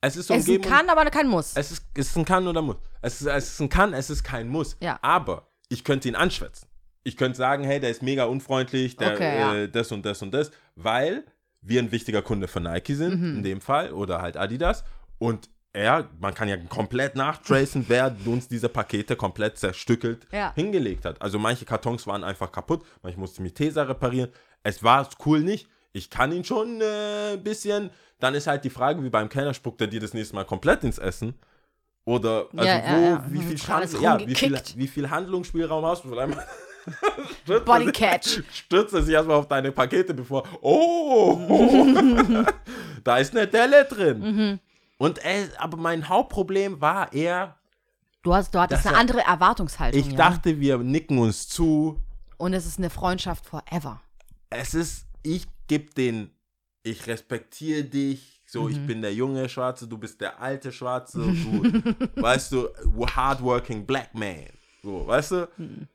Es ist so ein Es ist ein Geben und kann, aber kein Muss. es ist, es ist ein Kann oder Muss. Es ist, es ist ein Kann, es ist kein Muss. Ja. Aber ich könnte ihn anschwätzen. Ich könnte sagen, hey, der ist mega unfreundlich, der, Okay, ja. äh, das und das und das, weil wir ein wichtiger Kunde von Nike sind, Mhm. in dem Fall, oder halt Adidas. Und er, man kann ja komplett nachtracen, wer uns diese Pakete komplett zerstückelt Ja. hingelegt hat. Also manche Kartons waren einfach kaputt, manche musste ich mit Tesa reparieren. Es war cool nicht. Ich kann ihn schon äh, ein bisschen. Dann ist halt die Frage, wie beim Kellner spuckt er dir das nächste Mal komplett ins Essen. Oder also Ja, wo, wie viel Alles Chance, ja, wie viel, wie viel Handlungsspielraum hast du? Vielleicht, stürzt er Body sich- Catch. Stürzt er sich erstmal auf deine Pakete, bevor. Oh! (laughs) da ist eine Delle drin. Mhm. Und äh, aber mein Hauptproblem war eher, Du, hast, du hattest eine war- andere Erwartungshaltung. ich ja? dachte, wir nicken uns zu. Und es ist eine Freundschaft forever. Es ist, ich gebe den, ich respektiere dich. So, Mhm. ich bin der junge Schwarze, du bist der alte Schwarze, du, weißt du, (laughs) hardworking black man. So, weißt du? Mhm.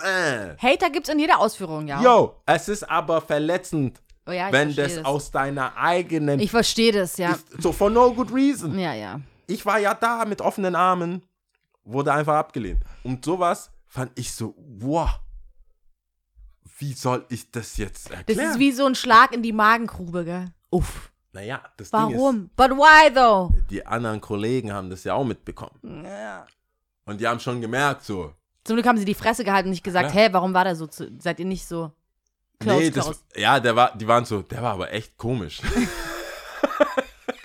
Äh. Hater gibt's in jeder Ausführung, ja. Yo, es ist aber verletzend, oh, ja wenn verstehe das aus deiner eigenen. Ich verstehe das, ja. ist, so for no good reason. Ja, ja. Ich war ja da mit offenen Armen, wurde einfach abgelehnt. Und sowas fand ich so, wow. Wie soll ich das jetzt Das erklären? ist wie so ein Schlag in die Magengrube, gell? Uff. naja, das Ding Warum? But why though? ist, die anderen Kollegen haben das ja auch mitbekommen. Und die haben schon gemerkt, so. Zum Glück haben sie die Fresse gehalten und nicht gesagt, klar. hey, warum war der so zu, seid ihr nicht so close, nee, das, close? ja, der war, die waren so, der war aber echt komisch. (laughs)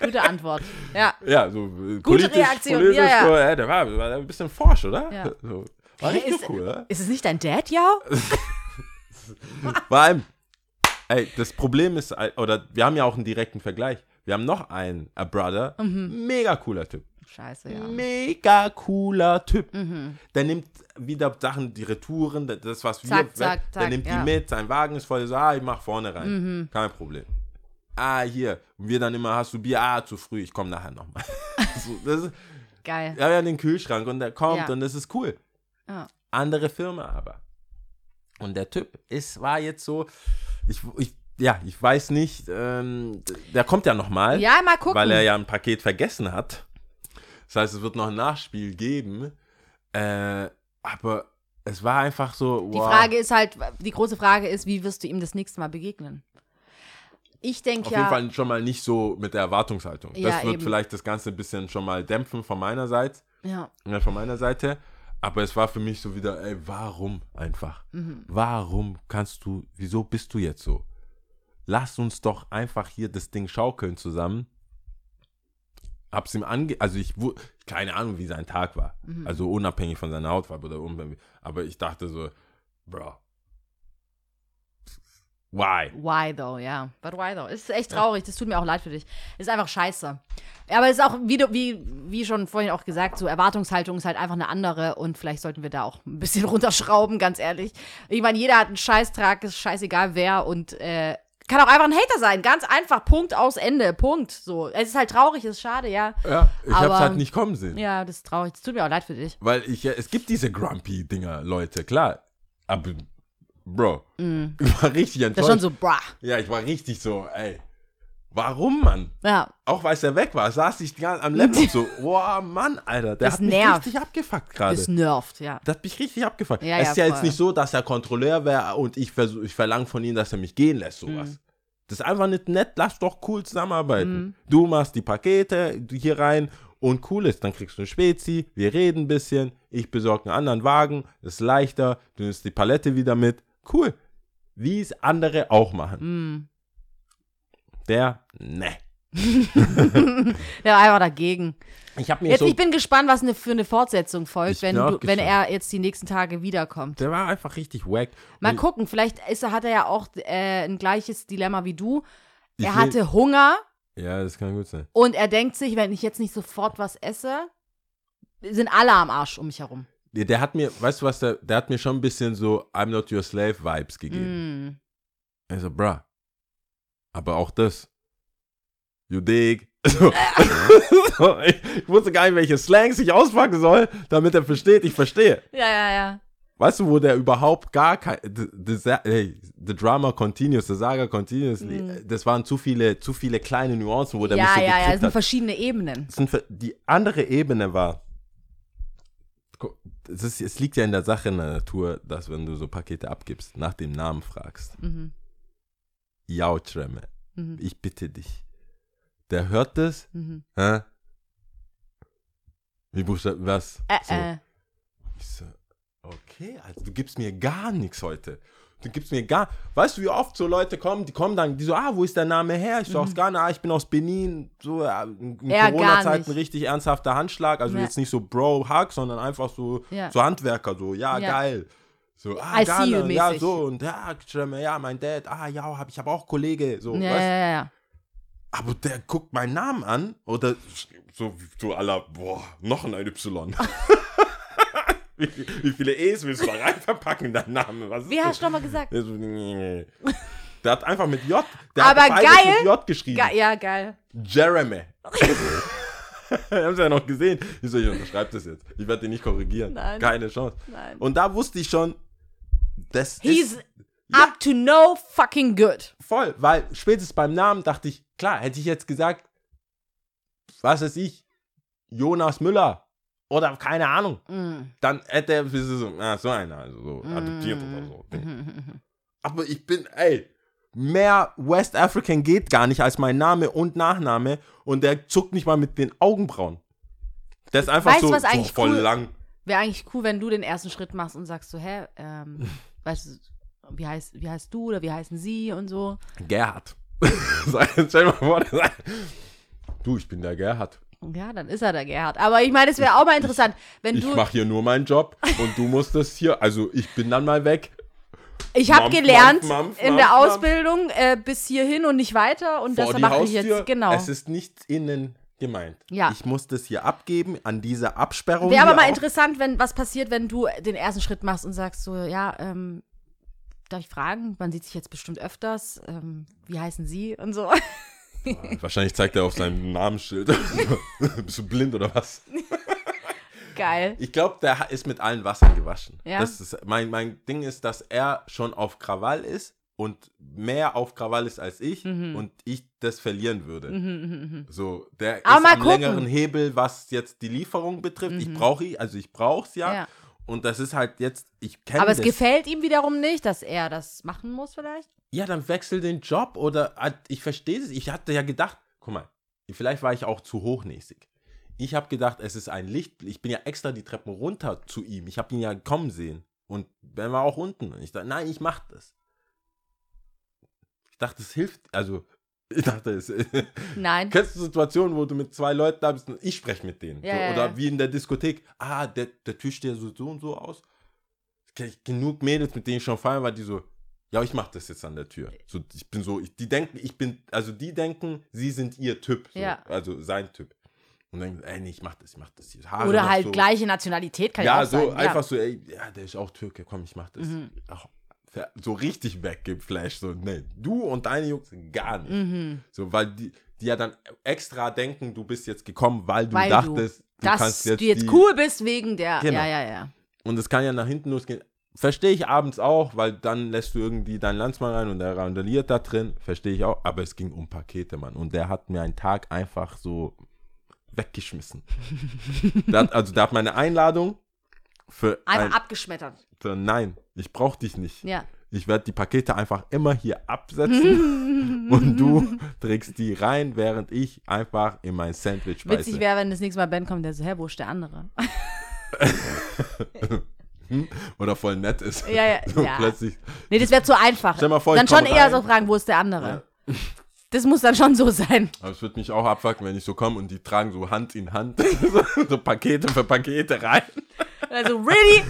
Gute Antwort. Ja. ja, so äh, politisch, Reaktion, politisch, ja, ja. So, äh, der war, war ein bisschen forsch, oder? Ja. (laughs) So, war Hä, nicht ist- so cool, oder? Ist es nicht dein Dad, ja? (laughs) Vor allem, ey, das Problem ist, oder wir haben ja auch einen direkten Vergleich. Wir haben noch einen, a Brother, Mhm. mega cooler Typ. Scheiße, ja. Mega cooler Typ. Mhm. Der nimmt wieder Sachen, die Retouren, das- was wir, Zack, zack, der zack, nimmt ja. Mhm. die mit, sein Wagen ist voll, so, ah, ich mach vorne rein. Kein Problem. Ah, hier. Und wir dann immer, hast du Bier? Ah, zu früh, ich komme nachher nochmal. (laughs) so, ist, Geil. ja, ja, den Kühlschrank und der kommt Ja. und das ist cool. Ja. Andere Firma aber. Und der Typ ist, war jetzt so, ich, ich, ja, ich weiß nicht, ähm, der kommt ja nochmal, Ja, mal gucken. weil er ja ein Paket vergessen hat. Das heißt, es wird noch ein Nachspiel geben. Äh, aber es war einfach so, Die wow. Frage ist halt, die große Frage ist, wie wirst du ihm das nächste Mal begegnen? Ich denke Auf ja. jeden Fall schon mal nicht so mit der Erwartungshaltung. Ja, das wird eben. vielleicht das Ganze ein bisschen schon mal dämpfen von meiner Seite. Ja. Ja, von meiner Seite. Aber es war für mich so wieder, ey, warum einfach? Mhm. Warum kannst du, wieso bist du jetzt so? Lass uns doch einfach hier das Ding schaukeln zusammen. Hab's ihm ange... Also ich, keine Ahnung, wie sein Tag war. Mhm. Also unabhängig von seiner Hautfarbe oder unabhängig. Aber ich dachte so, bro. Why? Why though, ja. But why though? Es ist echt traurig, das tut mir auch leid für dich. Ist einfach scheiße. Aber es ist auch, wie, wie, wie schon vorhin auch gesagt, so Erwartungshaltung ist halt einfach eine andere und vielleicht sollten wir da auch ein bisschen (laughs) runterschrauben, ganz ehrlich. Ich meine, jeder hat einen Scheißtrag, ist scheißegal wer und äh, kann auch einfach ein Hater sein. Ganz einfach, Punkt aus Ende, Punkt. So. Es ist halt traurig, es ist schade, ja. Ja, ich hab's Aber- halt nicht kommen sehen. Ja, das ist traurig. Das tut mir auch leid für dich. Weil ich, ja- es gibt diese Grumpy-Dinger, Leute, klar. Aber, Bro, ich war richtig Mm. Das enttäuscht. ist schon so, brah. Ja, ich war richtig so, ey. Warum, Mann? Ja. Auch weil er weg war, saß ich am Laptop (laughs) so, boah, Mann, Alter, der Das hat mich nervt. richtig abgefuckt gerade. Das nervt, ja. Das hat mich richtig abgefuckt. Ja, es ja, ist ja jetzt voll. nicht so, dass er Kontrolleur wäre und ich, versuch, ich verlange von ihm, dass er mich gehen lässt, sowas. Mhm. Das ist einfach nicht nett, lass doch cool zusammenarbeiten. Du machst die Pakete hier rein und cool ist, dann kriegst du eine Spezi, wir reden ein bisschen, ich besorge einen anderen Wagen, ist leichter, du nimmst die Palette wieder mit, cool. Wie es andere auch machen. Mm. Der, ne. (laughs) Der war einfach dagegen. Ich mir Jetzt, so, ich bin gespannt, was eine, für eine Fortsetzung folgt, wenn, du, wenn er jetzt die nächsten Tage wiederkommt. der war einfach richtig wack. Mal Und gucken, vielleicht ist, hat er ja auch äh, ein gleiches Dilemma wie du. er hatte Hunger Ja, das kann gut sein. und er denkt sich, wenn ich jetzt nicht sofort was esse, sind alle am Arsch um mich herum. Der, der hat mir, weißt du was, der, der hat mir schon ein bisschen so I'm not your slave Vibes gegeben. Mm. Also, bruh. Aber auch das. You dig? (laughs) So. so, ich, ich wusste gar nicht, welche Slangs ich auspacken soll, damit er versteht, ich verstehe. Ja, ja, ja. Weißt du, wo der überhaupt gar kein. The, the, hey, the drama continues, the saga continues. Das waren zu viele, zu viele kleine Nuancen, wo der mich. Ja, so ja, ja, gekriegt es sind verschiedene Ebenen. Sind die andere Ebene war, es, ist, es liegt ja in der Sache in der Natur, dass wenn du so Pakete abgibst, nach dem Namen fragst. Mhm. Jautremme, Mhm. ich bitte dich. Der hört das, Mhm. hä? Wie buchstab, was? Äh, so. äh. Ich so, okay, also du gibst mir gar nichts heute. Du gibst mir gar, weißt du, wie oft so Leute kommen, die kommen dann, die so, ah, wo ist der Name her? Ich so, aus Ghana, ah, ich bin aus Benin, so, ja, in Mhm. Ja, Corona-Zeiten richtig ernsthafter Handschlag, also Ja. jetzt nicht so Bro-Hug, sondern einfach so, Ja. so Handwerker, so, Ja. geil. So, ah, I Ghana, ja, so, und ja, ja, mein Dad, ah, ja, hab, ich habe auch Kollege, so, Ja, weißt? ja, ja. Aber der guckt meinen Namen an oder so, so aller, boah, noch ein Y. (laughs) wie, wie viele E's willst du da rein verpacken in deinen Namen? Was Wie hast du nochmal gesagt? (laughs) Der hat einfach mit J, der Aber hat geil. mit J geschrieben. Ge ja, geil. Jeremy. Wir haben es ja noch gesehen. Ich so, ich unterschreibe das jetzt. Ich werde den nicht korrigieren. Nein. Keine Chance. Nein. Und da wusste ich schon, das He's ist up to no fucking good. voll, weil spätestens beim Namen dachte ich, klar, hätte ich jetzt gesagt, was weiß ich, Jonas Müller oder keine Ahnung, Mm. dann hätte er so, ah, so einer, also so adoptiert oder so. (laughs) Aber ich bin, ey, mehr West African geht gar nicht als mein Name und Nachname und der zuckt nicht mal mit den Augenbrauen. Der ist einfach Weißt so, was so eigentlich voll cool- lang. Wäre eigentlich cool, wenn du den ersten Schritt machst und sagst so, hä, ähm, (laughs) weißt du, wie heißt, wie heißt du oder wie heißen sie und so. Gerhard. (laughs) Stell mal vor, der sagt, du, ich bin der Gerhard. Ja, dann ist er der Gerhard. Aber ich meine, es wäre auch mal interessant, wenn Ich du. mache hier nur meinen Job und du musst das hier, also ich bin dann mal weg. Ich habe gelernt mampf, mampf, in der mampf, mampf. Ausbildung äh, bis hierhin und nicht weiter und vor das mache ich jetzt. Genau. Es ist nicht innen gemeint. Ja. Ich muss das hier abgeben an diese Absperrung. Wäre aber mal auch. interessant, wenn was passiert, wenn du den ersten Schritt machst und sagst so, ja, ähm, darf ich fragen? Man sieht sich jetzt bestimmt öfters. Ähm, wie heißen Sie und so. Wahrscheinlich zeigt er auf seinem (laughs) Namensschild. (laughs) Bist du blind oder was? Geil. Ich glaube, der ist mit allen Wassern gewaschen. Ja. Das ist, mein, mein Ding ist, dass er schon auf Krawall ist und mehr auf Krawall ist als ich Mhm. und ich das verlieren würde. So, der Aber ist am gucken. längeren Hebel, was jetzt die Lieferung betrifft. Ich brauche ihn, also ich brauche es ja. Mhm. Ja. Und das ist halt jetzt, ich kenne Aber es das. gefällt ihm wiederum nicht, dass er das machen muss vielleicht. Ja, dann wechsel den Job oder ah, ich verstehe es. Ich hatte ja gedacht, guck mal, vielleicht war ich auch zu hochnäsig. Ich habe gedacht, es ist ein Licht. Ich bin ja extra die Treppen runter zu ihm. Ich habe ihn ja kommen sehen. Und er war auch unten. Und ich dachte, nein, ich mach das. Ich dachte, es hilft. Also, (laughs) ich dachte, es. (laughs) Nein. Kennst du Situationen, wo du mit zwei Leuten da bist und ich spreche mit denen? Ja, so, ja, oder ja. wie in der Diskothek. Ah, der, der Tisch, der so, so und so aus. Ich genug Mädels, mit denen ich schon feiern war, die so, ja, ich mach das jetzt an der Tür. So, ich bin so, ich, die denken, ich bin, also die denken, sie sind ihr Typ. So, Ja. Also sein Typ. Und dann, ey, nee, ich mach das, ich mach das. Haare Oder halt so. gleiche Nationalität kann Ja, ja auch so sein. einfach so, ey, ja, der ist auch Türke, komm, ich mach das. Mhm. Ach, so richtig weggeflasht. So, nee, du und deine Jungs gar nicht. Mhm. So, weil die, die ja dann extra denken, du bist jetzt gekommen, weil du Weil du- dachtest, du, Dass kannst du jetzt, jetzt die, cool bist wegen der. Genau. Ja, ja, ja. Und es kann ja nach hinten losgehen. Verstehe ich abends auch, weil dann lässt du irgendwie deinen Landsmann rein und der randaliert da drin. Verstehe ich auch. Aber es ging um Pakete, Mann. Und der hat mir einen Tag einfach so weggeschmissen. (laughs) hat, also der hat meine Einladung für, Einfach ein, abgeschmettert. für nein, ich brauche dich nicht. Ja. Ich werde die Pakete einfach immer hier absetzen (laughs) und du trägst die rein, während ich einfach in mein Sandwich beiße. Witzig wäre, wenn das nächste Mal Ben kommt, der so, hä, wo ist der andere? (laughs) Oder voll nett ist. Ja, ja, (laughs) so ja. plötzlich. Nee, das wäre zu einfach. Stell mal vor, dann schon eher rein. so fragen, wo ist der andere? Das muss dann schon so sein. Aber es würde mich auch abfucken, wenn ich so komme und die tragen so Hand in Hand (laughs) so Pakete für Pakete rein. Also, really?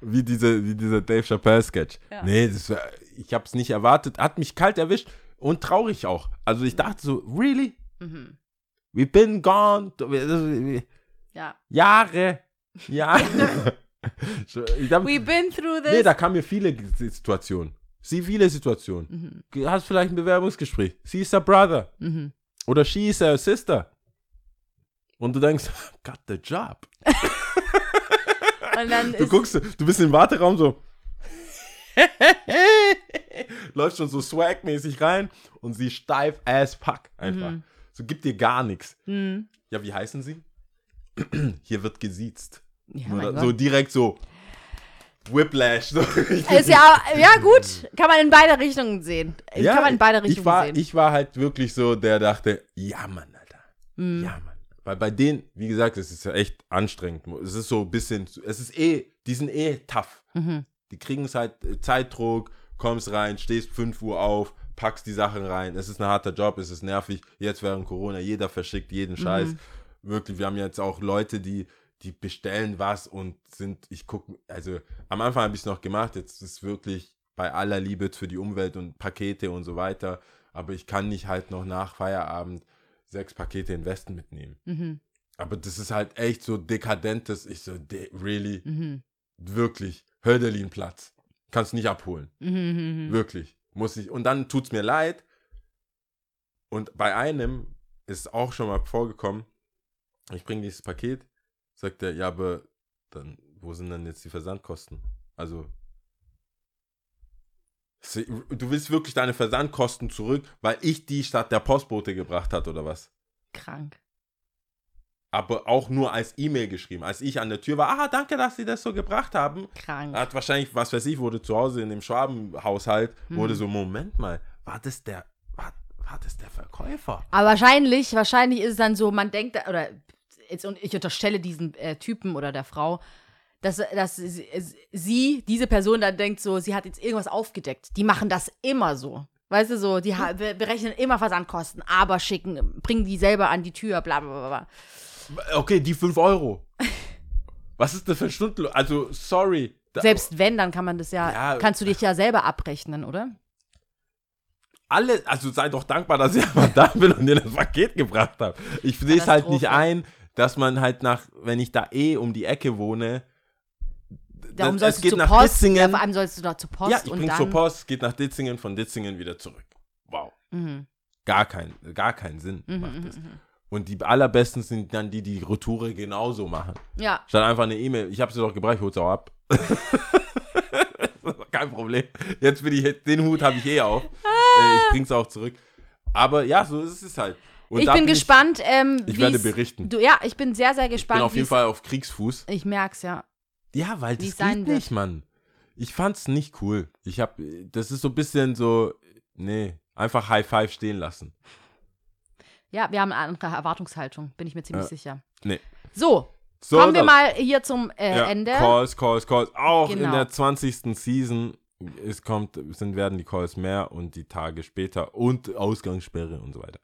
Wie diese, wie dieser Dave Chappelle-Sketch. Ja. Nee, das ich habe es nicht erwartet. Hat mich kalt erwischt und traurig auch. Also ich dachte so, really? Mhm. We've been gone. Ja. Jahre. Jahre. (laughs) We've been through this. nee, da kamen mir viele Situationen. Sie viele Situationen. Du hast vielleicht ein Bewerbungsgespräch. Sie ist a brother. Mhm. Oder she is a sister. Und du denkst, (laughs) got the job. (laughs) Und dann Du guckst, du bist im Warteraum so. (laughs) Läufst schon so swagmäßig rein und sie steif as fuck einfach. So gibt dir gar nichts. Mhm. Ja, wie heißen sie? (clears throat) Hier wird gesiezt. Ja, so Gott. direkt so Whiplash. So. Ist ja, ja, gut. Kann man in beide Richtungen sehen. kann man in beide Richtungen ich war, sehen. Ich war halt wirklich so, der dachte, ja, Mann, Alter. Mhm. Ja, Mann. Weil bei denen, wie gesagt, es ist ja echt anstrengend. Es ist so ein bisschen, es ist eh, die sind eh tough. Mhm. Die kriegen es halt äh, Zeitdruck, kommst rein, stehst 5 Uhr auf, packst die Sachen rein. Es ist ein harter Job, es ist nervig. Jetzt während Corona, jeder verschickt jeden Scheiß. Mhm. Wirklich, wir haben jetzt auch Leute, die, die bestellen was und sind, ich gucke, also am Anfang habe ich es noch gemacht, jetzt ist wirklich bei aller Liebe für die Umwelt und Pakete und so weiter, aber ich kann nicht halt noch nach Feierabend sechs Pakete in Westen mitnehmen. Mhm. Aber das ist halt echt so dekadentes, ich so, de- really, Mhm. wirklich, Hölderlin-Platz. Kannst nicht abholen. Mhm. Mhm. Wirklich. Muss ich. Und dann tut's mir leid. Und bei einem ist auch schon mal vorgekommen, ich bringe dieses Paket, sagt er, ja, aber dann, wo sind denn jetzt die Versandkosten? Also, du willst wirklich deine Versandkosten zurück, weil ich die statt der Postbote gebracht hat oder was? Krank. Aber auch nur als E-Mail geschrieben. Als ich an der Tür war, ah, danke, dass Sie das so gebracht haben. Krank. Hat wahrscheinlich, was weiß ich, wurde zu Hause in dem Schwabenhaushalt, Hm. wurde so, Moment mal, war das der, war, war das der Verkäufer? Aber wahrscheinlich, wahrscheinlich ist es dann so, man denkt, oder jetzt, und ich unterstelle diesen äh, Typen oder der Frau, dass, dass sie, diese Person dann denkt so, sie hat jetzt irgendwas aufgedeckt. Die machen das immer so. Weißt du, so, die berechnen immer Versandkosten, aber schicken, bringen die selber an die Tür, bla bla bla. Okay, die 5 Euro. Was ist das für ein Stundenlohn? Also, sorry. Selbst wenn, dann kann man das ja, Ja. kannst du dich ja selber abrechnen, oder? alle, also sei doch dankbar, dass ich (laughs) einfach da bin und dir das Paket gebracht habe. Ich sehe es halt nicht ein, dass man halt nach, wenn ich da eh um die Ecke wohne, Darum sollst es du geht zur nach Post. Ja, Ditzingen. vor allem sollst du doch zur Post ja, ich bringe zur Post, geht nach Ditzingen, von Ditzingen wieder zurück. Wow. Mhm. Gar kein, gar keinen Sinn Mhm, macht mhm, das. mhm. Und die allerbesten sind dann die, die Retoure genauso machen. Ja, Statt einfach eine E-Mail, ich habe sie doch gebracht, ich hol's auch ab. (laughs) Kein Problem. Jetzt bin ich, den Hut habe ich eh auf. Äh, ich bring's auch zurück. Aber ja, so ist es halt. Und ich bin gespannt. ähm, Ich, ich wie's- werde berichten. Du, ja, ich bin sehr, sehr Ich gespannt. bin auf jeden Fall auf Kriegsfuß. Ich merk's, ja. Ja, weil das geht nicht, Mann. Ich fand's nicht cool. Ich hab, das ist so ein bisschen so, nee, einfach High Five stehen lassen. Ja, wir haben eine andere Erwartungshaltung, bin ich mir ziemlich Ja. sicher. Nee. So, So, kommen wir mal hier zum äh, ja, Ende. Calls, Calls, Calls. Auch in Genau. der 20. Season es kommt, sind, werden die Calls mehr und die Tage später und Ausgangssperre und so weiter.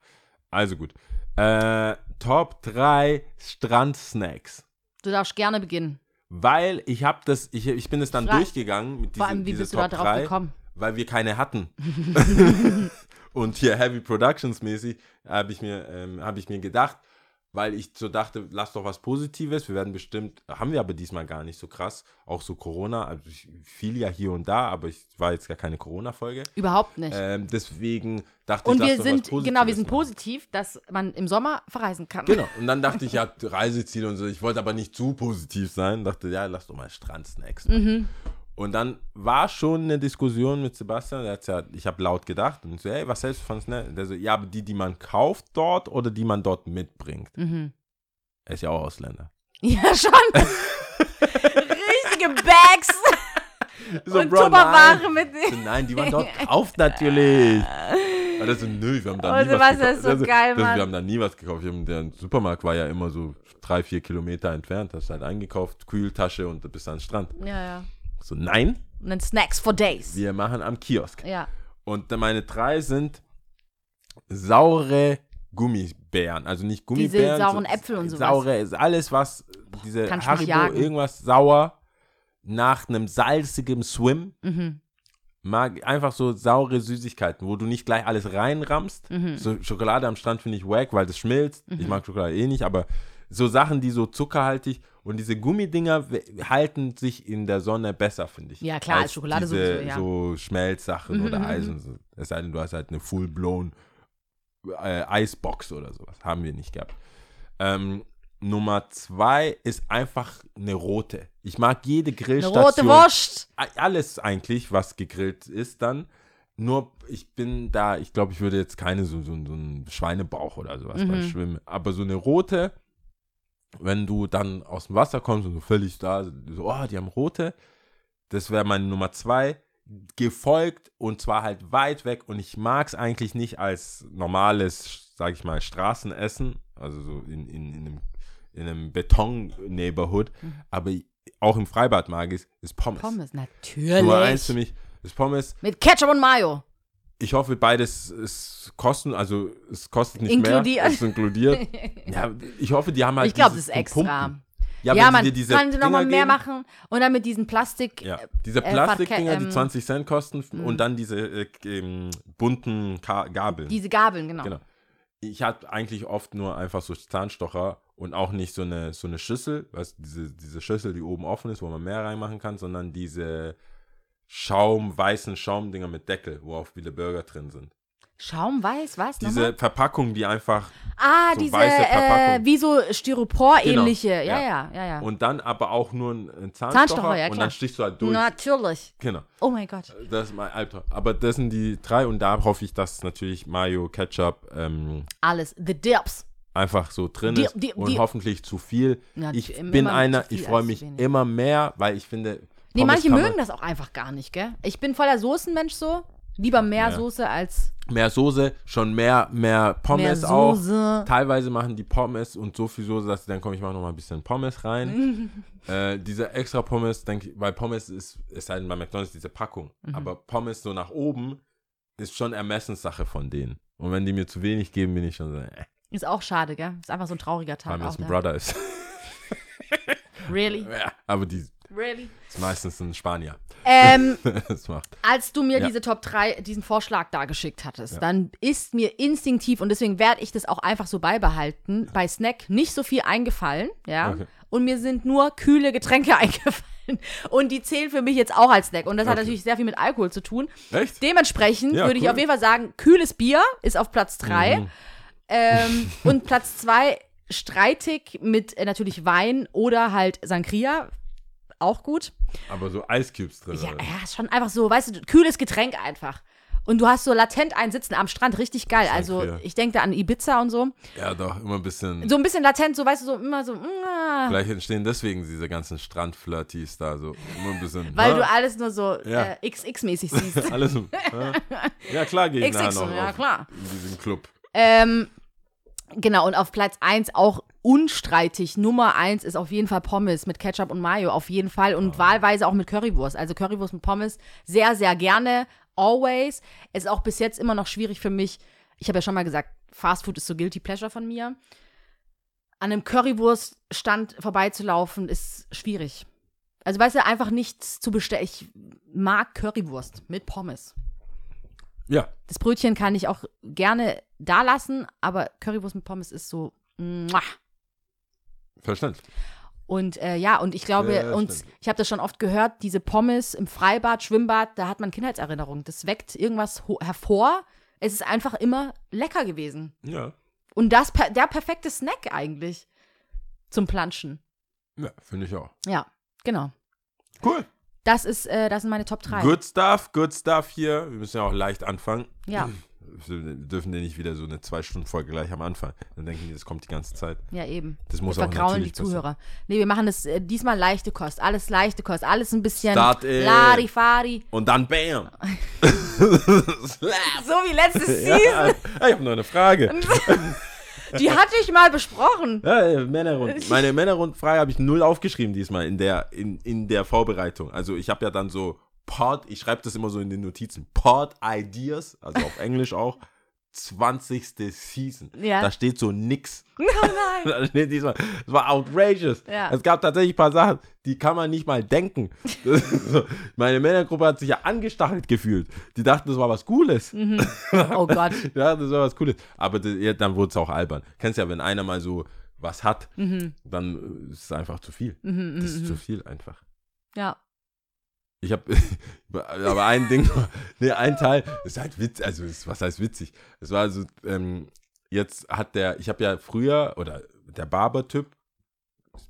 Also gut. Äh, Top 3 Strandsnacks. Du darfst gerne beginnen. Weil ich habe das, ich, ich bin es dann Fra- durchgegangen mit Vor diese, allem, wie bist du Top da drauf 3, gekommen? weil wir keine hatten. (laughs) (laughs) und hier Heavy Productions mäßig habe ich mir ähm, habe ich mir gedacht, weil ich so dachte, lass doch was Positives. Wir werden bestimmt, haben wir aber diesmal gar nicht so krass, auch so Corona, also ich fiel ja hier und da, aber ich war jetzt gar keine Corona-Folge. Überhaupt nicht. Ähm, deswegen dachte und ich, lass wir sind, genau, wir sind machen. positiv, dass man im Sommer verreisen kann. Genau. Und dann dachte ich, (laughs) ja, Reiseziele und so. Ich wollte aber nicht zu positiv sein. Dachte, ja, lass doch mal Strandsnacks. Mhm. Und dann war schon eine Diskussion mit Sebastian. Der hat's ja, ich habe laut gedacht und so, hey, was hältst du von Snacks? Der so, ja, aber die, die man kauft dort oder die man dort mitbringt. Mhm. Er ist ja auch Ausländer. (laughs) Ja, schon. Richtige Bags So, und Bro, Tupperware mit. So, nein, die man dort kauft natürlich. Aber das so, nö, wir haben da Oh, nie was Sebastian, gekauft. das ist so Also, geil, das. Wir haben da nie was gekauft. Haben, der Supermarkt war ja immer so drei, vier Kilometer entfernt. Hast halt eingekauft, Kühltasche und du bist an den Strand. Ja, ja. So, nein, Und dann Snacks for Days. wir machen am Kiosk. Ja. Und meine drei sind saure Gummibären. Also nicht Gummibären. sauren so- Äpfel und sowas. Saure ist alles, was diese Kannst mich Haribo, irgendwas sauer nach einem salzigen Swim. Mhm. Mag einfach so saure Süßigkeiten, wo du nicht gleich alles reinrammst. Mhm. So Schokolade am Strand finde ich wack, weil das schmilzt. Ich mag Schokolade eh nicht, aber so Sachen, die so zuckerhaltig und diese Gummidinger halten sich in der Sonne besser, finde ich. Ja, klar, als Schokolade diese, sowieso, ja. so Schmelzsachen Mhm, oder mhm, Eisen. So. Es sei denn, du hast halt eine full-blown äh, Eisbox oder sowas. Haben wir nicht gehabt. Ähm, Nummer zwei ist einfach eine rote. Ich mag jede Eine Grillstation. rote Wurst. Alles eigentlich, was gegrillt ist dann. Nur, ich bin da, ich glaube, ich würde jetzt keine so, so, so einen Schweinebauch oder sowas beim Mhm. Schwimmen. Aber so eine rote, wenn du dann aus dem Wasser kommst und so völlig da, so, oh, die haben rote, das wäre meine Nummer zwei. Gefolgt und zwar halt weit weg und ich mag es eigentlich nicht als normales, sag ich mal, Straßenessen, also so in, in, in einem, in einem Beton-Neighborhood, aber auch im Freibad mag ich es, ist Pommes. Pommes, Nummer eins für natürlich. mich ist Pommes. Mit Ketchup und Mayo. Ich hoffe, beides ist kosten, also es kostet nicht Inkludiert. mehr. Ist inkludiert. (laughs) ja, ich hoffe, die haben halt ich glaube, das ist extra. Pumpen. Ja, Ja, man sie diese kann nochmal Dinger mehr geben- machen und dann mit diesen Plastik. Ja, diese äh, Plastikdinger, verke- die ähm, 20 Cent kosten und dann diese äh, ähm, bunten Ka Gabeln. Diese Gabeln, genau. Genau. Ich hatte eigentlich oft nur einfach so Zahnstocher und auch nicht so eine, so eine Schüssel, du, diese, diese Schüssel, die oben offen ist, wo man mehr reinmachen kann, sondern diese Schaum, weißen Schaumdinger mit Deckel, wo auch viele Burger drin sind. Schaum, weiß, was? Diese nochmal? Verpackung, die einfach Ah, so diese, weiße äh, Verpackung. wie so Styropor-ähnliche. Genau, Ja, ja. ja, ja, und dann aber auch nur ein, Zahnstocher, Zahnstocher, ja, und klar. dann stichst du halt durch. Natürlich. Genau. Oh mein Gott. Das ist mein Albtraum. Aber das sind die drei und da hoffe ich, dass natürlich Mayo, Ketchup ähm, Alles. The Dips. einfach so drin Die- ist die- und die- hoffentlich zu viel. Ja, ich bin einer, ich freue mich immer mehr, weil ich finde. Nee, manche mögen das auch einfach gar nicht, gell? Ich bin voller Soßenmensch so. Lieber mehr Ja. Soße als Mehr Soße, schon mehr, mehr Pommes mehr auch. Soße. Teilweise machen die Pommes und so viel Soße, dass sie dann komm, ich mache noch mal ein bisschen Pommes rein. (laughs) äh, diese extra Pommes, denke ich, weil Pommes ist, ist halt bei McDonalds diese Packung. Mhm. Aber Pommes so nach oben ist schon Ermessenssache von denen. Und wenn die mir zu wenig geben, bin ich schon so, äh, Ist auch schade, gell? Ist einfach so ein trauriger Tag. dass Auch ein da. Brother ist. Really? (laughs) ja, aber die Really? ist meistens ein Spanier. Ähm, (laughs) das macht. als du mir Ja. diese Top 3, diesen Vorschlag da geschickt hattest, dann ist mir instinktiv, und deswegen werde ich das auch einfach so beibehalten, bei Snack nicht so viel eingefallen, ja. Okay. Und mir sind nur kühle Getränke (laughs) eingefallen. Und die zählen für mich jetzt auch als Snack. Und das hat Okay. natürlich sehr viel mit Alkohol zu tun. Echt? Dementsprechend Ja, würde ich cool. auf jeden Fall sagen, kühles Bier ist auf Platz 3. Mhm. Ähm, und Platz 2 streitig mit äh, natürlich Wein oder halt Sangria. Auch gut. Aber so Ice Cubes drin. Ja, ja, schon einfach so, weißt du, kühles Getränk einfach. Und du hast so latent einen Sitzen am Strand, richtig geil. Also Sangria. ich denke da an Ibiza und so. ja, doch, immer ein bisschen. So ein bisschen latent, so weißt du, so immer so, mm, Vielleicht entstehen deswegen diese ganzen Strandflirties da so. Immer ein bisschen. (laughs) weil ha? du alles nur so Ja. äh, XX-mäßig siehst. (laughs) Alles so. ha? Ja, klar gehe ich nachher XX, noch ja auf, klar. in diesem Club. Ähm, genau, und auf Platz 1 auch unstreitig. Nummer 1 ist auf jeden Fall Pommes mit Ketchup und Mayo, auf jeden Fall. Und wahlweise auch mit Currywurst. Also Currywurst mit Pommes sehr, sehr gerne. Always. Ist auch bis jetzt immer noch schwierig für mich. Ich habe ja schon mal gesagt, Fast Food ist so Guilty Pleasure von mir. An einem Currywurststand vorbeizulaufen ist schwierig. Also weißt du, einfach nichts zu bestellen. Ich mag Currywurst mit Pommes. Ja, Das Brötchen kann ich auch gerne da lassen, aber Currywurst mit Pommes ist so. Muah. Verständlich. Und äh, ja, und ich glaube, stimmt. ich habe das schon oft gehört, diese Pommes im Freibad, Schwimmbad, da hat man Kindheitserinnerungen. Das weckt irgendwas hervor. Es ist einfach immer lecker gewesen. Ja. Und das der perfekte Snack eigentlich zum Planschen. Ja, finde ich auch. Ja, genau. Cool. Das ist, äh, das sind meine Top 3. Good stuff, good stuff hier. Wir müssen ja auch leicht anfangen. Ja, Wir dürfen ja nicht wieder so eine Zwei-Stunden-Folge gleich am Anfang. Dann denken die, das kommt die ganze Zeit. ja, eben. Das muss wir auch vergrauen die natürlich passieren. Zuhörer. Nee, wir machen das äh, diesmal leichte Kost. Alles leichte Kost. Alles ein bisschen Start. Larifari. Und dann BAM! (laughs) So wie letztes (laughs) Season. ja, ich habe noch eine Frage. (laughs) Die hatte ich mal besprochen. Ja, äh, Männerrund. Meine Männerrundfrage habe ich null aufgeschrieben diesmal in der, in, in der Vorbereitung. Also ich habe ja dann so Pod, ich schreibe das immer so in den Notizen, Pod Ideas, also auf Englisch auch, 20. Season. Ja. Da steht so nix. (laughs) Oh nein. (laughs) Da steht diesmal, das war outrageous. Ja. Es gab tatsächlich ein paar Sachen, die kann man nicht mal denken. (laughs) So, Meine Männergruppe hat sich ja angestachelt gefühlt. Die dachten, das war was Cooles. Oh Gott. Ja, das war was Cooles. Aber das, ja, dann wurde es auch albern. Kennst ja, wenn einer mal so was hat, Mhm. dann äh, ist es einfach zu viel. das ist zu viel einfach. Ja. Ich habe, aber ein Ding, nee, ein Teil ist halt witzig, also ist, was heißt witzig? Es war also, ähm, jetzt hat der, ich habe ja früher, oder der Barber-Typ,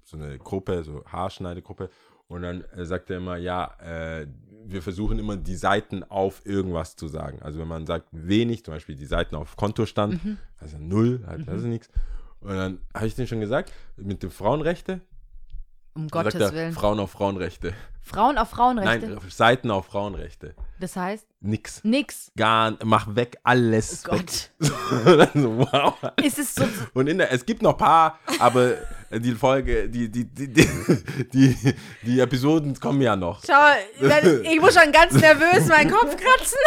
so eine Gruppe, so Haarschneidegruppe, und dann äh, sagt er immer, ja, äh, wir versuchen immer die Seiten auf irgendwas zu sagen. Also wenn man sagt wenig, zum Beispiel die Seiten auf Kontostand, also null, halt, das ist nichts. Und dann habe ich den schon gesagt, mit dem Frauenrechte, Um Gottes sagt er, Willen. Frauen auf Frauenrechte. Frauen auf Frauenrechte. Nein, Seiten auf Frauenrechte. Das heißt, Nix. nix. Gar, mach weg alles. Oh Gott. Weg. (laughs) so, wow. Ist es so. Und in der, es gibt noch ein paar, aber die Folge, die, die, die, die, die, die Episoden kommen ja noch. Schau, ich muss schon ganz nervös meinen Kopf kratzen.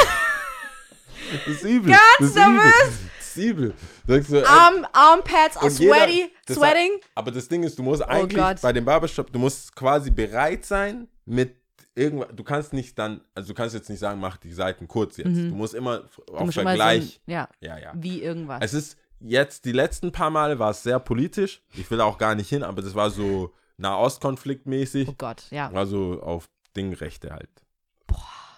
Das ist übel. Ganz das ist nervös. Übel. Das ist übel. Sagst du, äh, Arm, Armpads are sweaty. Das Sweating? Aber das Ding ist, du musst eigentlich Gott. bei dem Barbershop, du musst quasi bereit sein mit irgendwas. Du kannst nicht dann, also du kannst jetzt nicht sagen, mach die Seiten kurz jetzt. Du musst immer Mhm. Du auf musst Vergleich. So, ja, ja, ja. wie irgendwas. Es ist jetzt, die letzten paar Male war es sehr politisch. Ich will auch gar nicht hin, aber das war so Nahostkonflikt mäßig. oh Gott, ja. Also auf Dingrechte halt.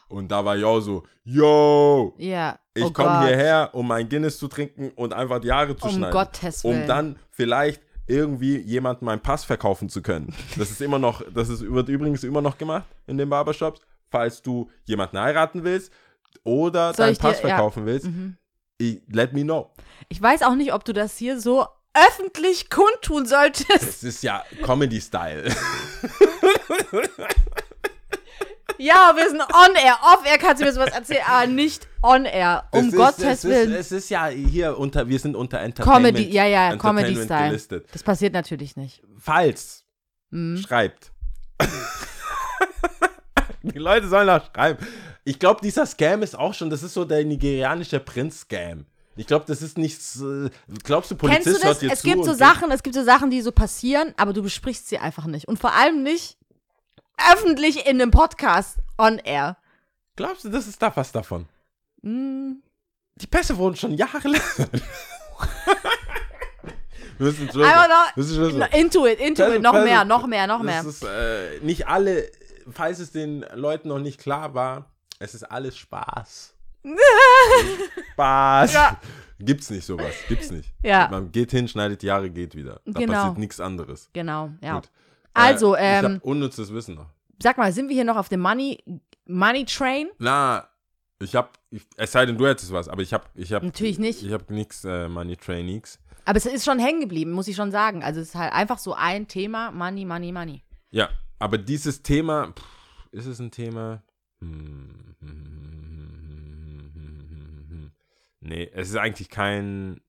Und da war ich auch so, yo, Ja. ich oh komme hierher, um mein Guinness zu trinken und einfach die Haare zu Um schneiden. Gottes Willen. Um dann vielleicht irgendwie jemandem meinen Pass verkaufen zu können. Das ist immer noch, das ist, wird übrigens immer noch gemacht in den Barbershops. Falls du jemanden heiraten willst oder Soll deinen ich dir- Pass ja. Mhm. verkaufen willst, ich, let me know. Ich weiß auch nicht, ob du das hier so öffentlich kundtun solltest. Es ist ja Comedy-Style. (laughs) ja, wir sind on air. Off air kannst du mir sowas erzählen, aber nicht on air. Um Es ist- Gottes es Willen. Ist, es ist ja hier unter, wir sind unter Entertainment. Comedy, ja, ja, Comedy-Style. gelistet. Das passiert natürlich nicht. Falls, Mhm. schreibt. (laughs) Die Leute sollen auch schreiben. Ich glaube, dieser Scam ist auch schon, das ist so der nigerianische Prinz-Scam. Ich glaube, das ist nichts. Äh, glaubst du, Polizist Kennst du das? hört dir Es zu gibt so Sachen, es gibt so Sachen, die so passieren, aber du besprichst sie einfach nicht. Und vor allem nicht öffentlich in einem Podcast on air. Glaubst du, das ist da was davon? Hm, Die Pässe wurden schon jahrelang. (laughs) Wir müssen machen. noch- into it, into Pässe- it, noch Pässe- mehr, noch mehr, noch mehr. Das ist äh, nicht alle, falls es den Leuten noch nicht klar war, es ist alles Spaß. (laughs) Spaß. Ja. Gibt's nicht sowas, gibt's nicht. Ja. Man geht hin, schneidet die Haare, geht wieder. Da Genau. passiert nichts anderes. Genau, ja. Gut. Also, äh, ich ähm, hab unnützes Wissen noch. sag mal, sind wir hier noch auf dem Money, Money Train? Na, ich hab, ich, es sei denn, du hättest was, aber ich hab, ich hab. Natürlich nicht. Ich hab nix äh, Money Trainings. Aber es ist schon hängen geblieben, muss ich schon sagen. Also es ist halt einfach so ein Thema, Money, Money, Money. Ja, aber dieses Thema, pff, ist es ein Thema? Hm, hm, hm, hm, hm, hm, hm, hm. Nee, es ist eigentlich kein.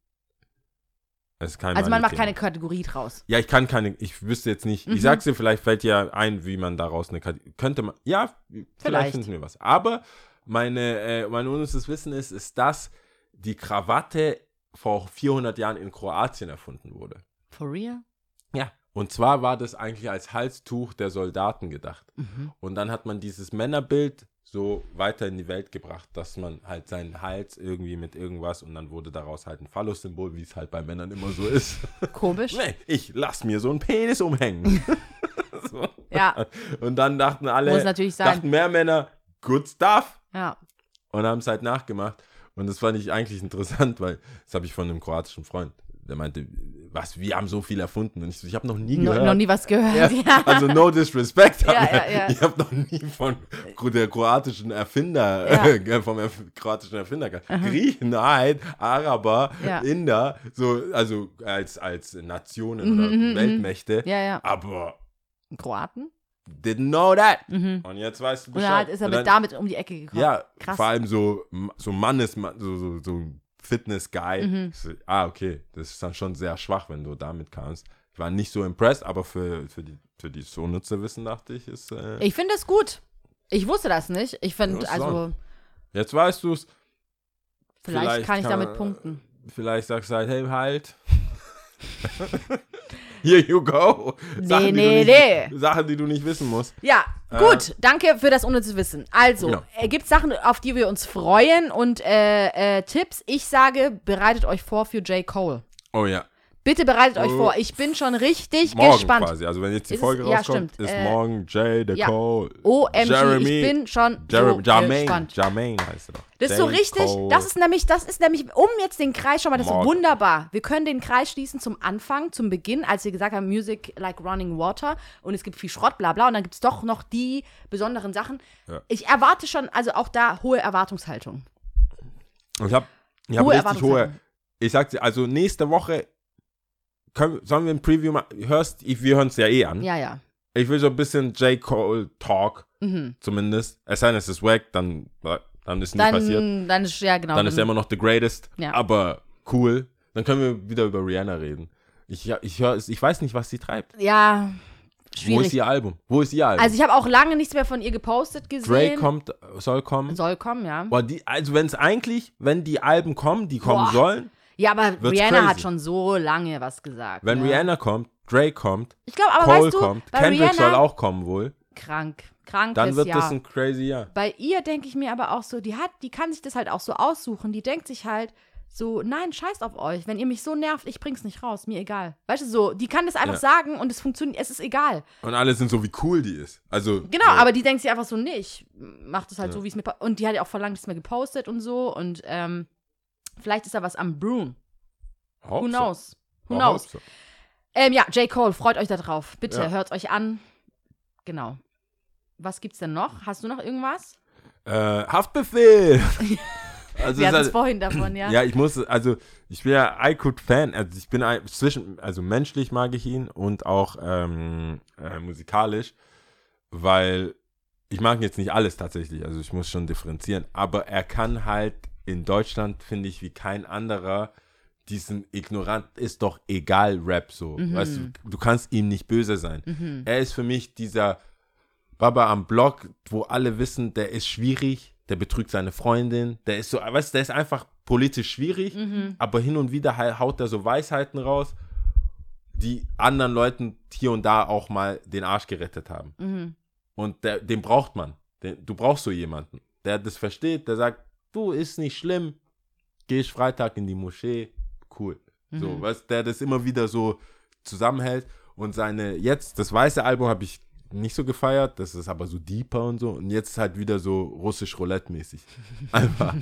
Also man macht keine Kategorie draus. Ja, ich kann keine, ich wüsste jetzt nicht. Mhm. Ich sag's dir, vielleicht fällt dir ein, wie man daraus eine Kategorie. Könnte man. Ja, vielleicht, Vielleicht. finden wir was. Aber meine, äh, mein unnützes Wissen ist, ist, dass die Krawatte vor 400 Jahren in Kroatien erfunden wurde. For real? Ja. Und zwar war das eigentlich als Halstuch der Soldaten gedacht. Mhm. Und dann hat man dieses Männerbild so weiter in die Welt gebracht, dass man halt seinen Hals irgendwie mit irgendwas und dann wurde daraus halt ein Phallus-Symbol, wie es halt bei Männern immer so ist. Komisch. (laughs) nee, ich lass mir so einen Penis umhängen. (laughs) so. Ja, Und dann dachten alle, Muss natürlich sein. dachten mehr Männer, good stuff. ja. Und haben es halt nachgemacht. Und das fand ich eigentlich interessant, weil das habe ich von einem kroatischen Freund. Der meinte, was, wir haben so viel erfunden. Und ich so, ich habe noch nie No, gehört. noch nie was gehört. Ja. Also no disrespect, Ja, ja, ich habe noch nie von der kroatischen Erfinder, äh, vom Erf kroatischen Erfinder gehört. Griechen, halt, Araber. Inder, so, also als, als Nationen Mhm, oder mhm, Weltmächte. ja, ja. Aber Kroaten? didn't know that. Mhm. Und jetzt weißt du Und Bescheid. dann ist er Und dann- damit um die Ecke gekommen. Ja, Krass. vor allem so, so Mannes, so, so, so Fitness-Guy. Mhm. So, ah, okay, das ist dann schon sehr schwach, wenn du damit kamst. Ich war nicht so impressed, aber für, für die, für die so Nutzerwissen dachte ich, ist. Äh, Ich finde es gut. Ich wusste das nicht. Ich finde, also, so. jetzt weißt du es. vielleicht, Vielleicht kann ich kann damit punkten. Vielleicht sagst du halt, hey, halt. (laughs) Here you go. Nee, die nee, du nicht, nee. Sachen, die du nicht wissen musst. Ja, gut. Danke für das unnütze Wissen. Also, Genau. äh, gibt Sachen, auf die wir uns freuen und äh, äh, Tipps. Ich sage, bereitet euch vor für J. Cole. Oh ja. Bitte bereitet euch Oh. vor. Ich bin schon richtig Morgen gespannt. quasi. Also wenn jetzt die Ist es- Folge ja, rauskommt, stimmt. ist Äh, morgen Jay, the ja. Cole. OMG, Jeremy, ich bin schon Jeremy, so Jermaine, gespannt. Jermaine heißt er doch. Das ist so richtig, Cole. das ist nämlich, das ist nämlich, um jetzt den Kreis schon mal, das ist Morgen. wunderbar. Wir können den Kreis schließen zum Anfang, zum Beginn, als wir gesagt haben, Music like running water und es gibt viel Schrott, bla bla, und dann gibt es doch noch die besonderen Sachen. Ja. Ich erwarte schon, also auch da hohe Erwartungshaltung. Ich habe ich hab Hohe richtig hohe. Ich sag dir, also nächste Woche können, sollen wir ein Preview machen? Hörst, ich, wir hören es ja eh an. Ja, ja. Ich will so ein bisschen J. Cole Talk, Mhm. zumindest. Es sei denn, es ist wack, dann, dann ist nicht passiert. Dann, dann ist, ja, genau. Dann ist er immer noch the greatest. Ja. Aber cool. Dann können wir wieder über Rihanna reden. Ich, ich, hör, ich weiß nicht, was sie treibt. ja, Wo ist schwierig. ihr Album? Wo ist ihr Album? Also ich habe auch lange nichts mehr von ihr gepostet gesehen. Drake kommt, soll kommen. Soll kommen, ja. Boah, die, also wenn es eigentlich, wenn die Alben kommen, die kommen Boah. sollen, Ja, aber Rihanna crazy. hat schon so lange was gesagt. Wenn ne? Rihanna kommt, Drake kommt, Ich glaube, aber Cole weißt du, kommt, bei Kendrick Rihanna, soll auch kommen wohl, krank, krankes dann wird Jahr. das ein crazy Jahr. Bei ihr denke ich mir aber auch so, die hat, die kann sich das halt auch so aussuchen. Die denkt sich halt so, nein, scheißt auf euch. Wenn ihr mich so nervt, ich bring's nicht raus, mir egal. Weißt du, so, die kann das einfach Ja. sagen und es funktioniert, es ist egal. Und alle sind so, wie cool die ist. Also, Genau, so, aber die denkt sich einfach so, nee, ich mach das halt Ja. so, wie es mir Und die hat ja auch vor langem nichts mehr gepostet und so und ähm, vielleicht ist da was am Brewen. Who Hauptsache. knows? Who knows? Ähm, ja, J. Cole, freut euch da drauf. Bitte, Ja. hört euch an. Genau. Was gibt's denn noch? Hast du noch irgendwas? Äh, Haftbefehl! (laughs) also, Wir hatten es hat- vorhin davon, ja. (clears throat) Ja, ich muss, also ich bin ja Aykut-Fan, also ich bin ein, zwischen, also menschlich mag ich ihn und auch ähm, äh, musikalisch, weil ich mag jetzt nicht alles tatsächlich, also ich muss schon differenzieren, aber er kann halt in Deutschland, finde ich, wie kein anderer diesen ignorant ist doch egal Rap so, Mhm. weißt du, du kannst ihm nicht böse sein. Er ist für mich dieser Baba am Block, wo alle wissen, der ist schwierig, der betrügt seine Freundin, der ist so, weißt du, der ist einfach politisch schwierig, Mhm. aber hin und wieder hau- haut er so Weisheiten raus, die anderen Leuten hier und da auch mal den Arsch gerettet haben. Mhm. Und der, den braucht man. Den, du brauchst so jemanden, der das versteht, der sagt, du, ist nicht schlimm, geh ich Freitag in die Moschee, cool. So, Mhm. weißt der das immer wieder so zusammenhält. Und seine, jetzt, das weiße Album habe ich nicht so gefeiert, das ist aber so deeper und so. Und jetzt halt wieder so russisch Roulette-mäßig. (laughs) Einfach.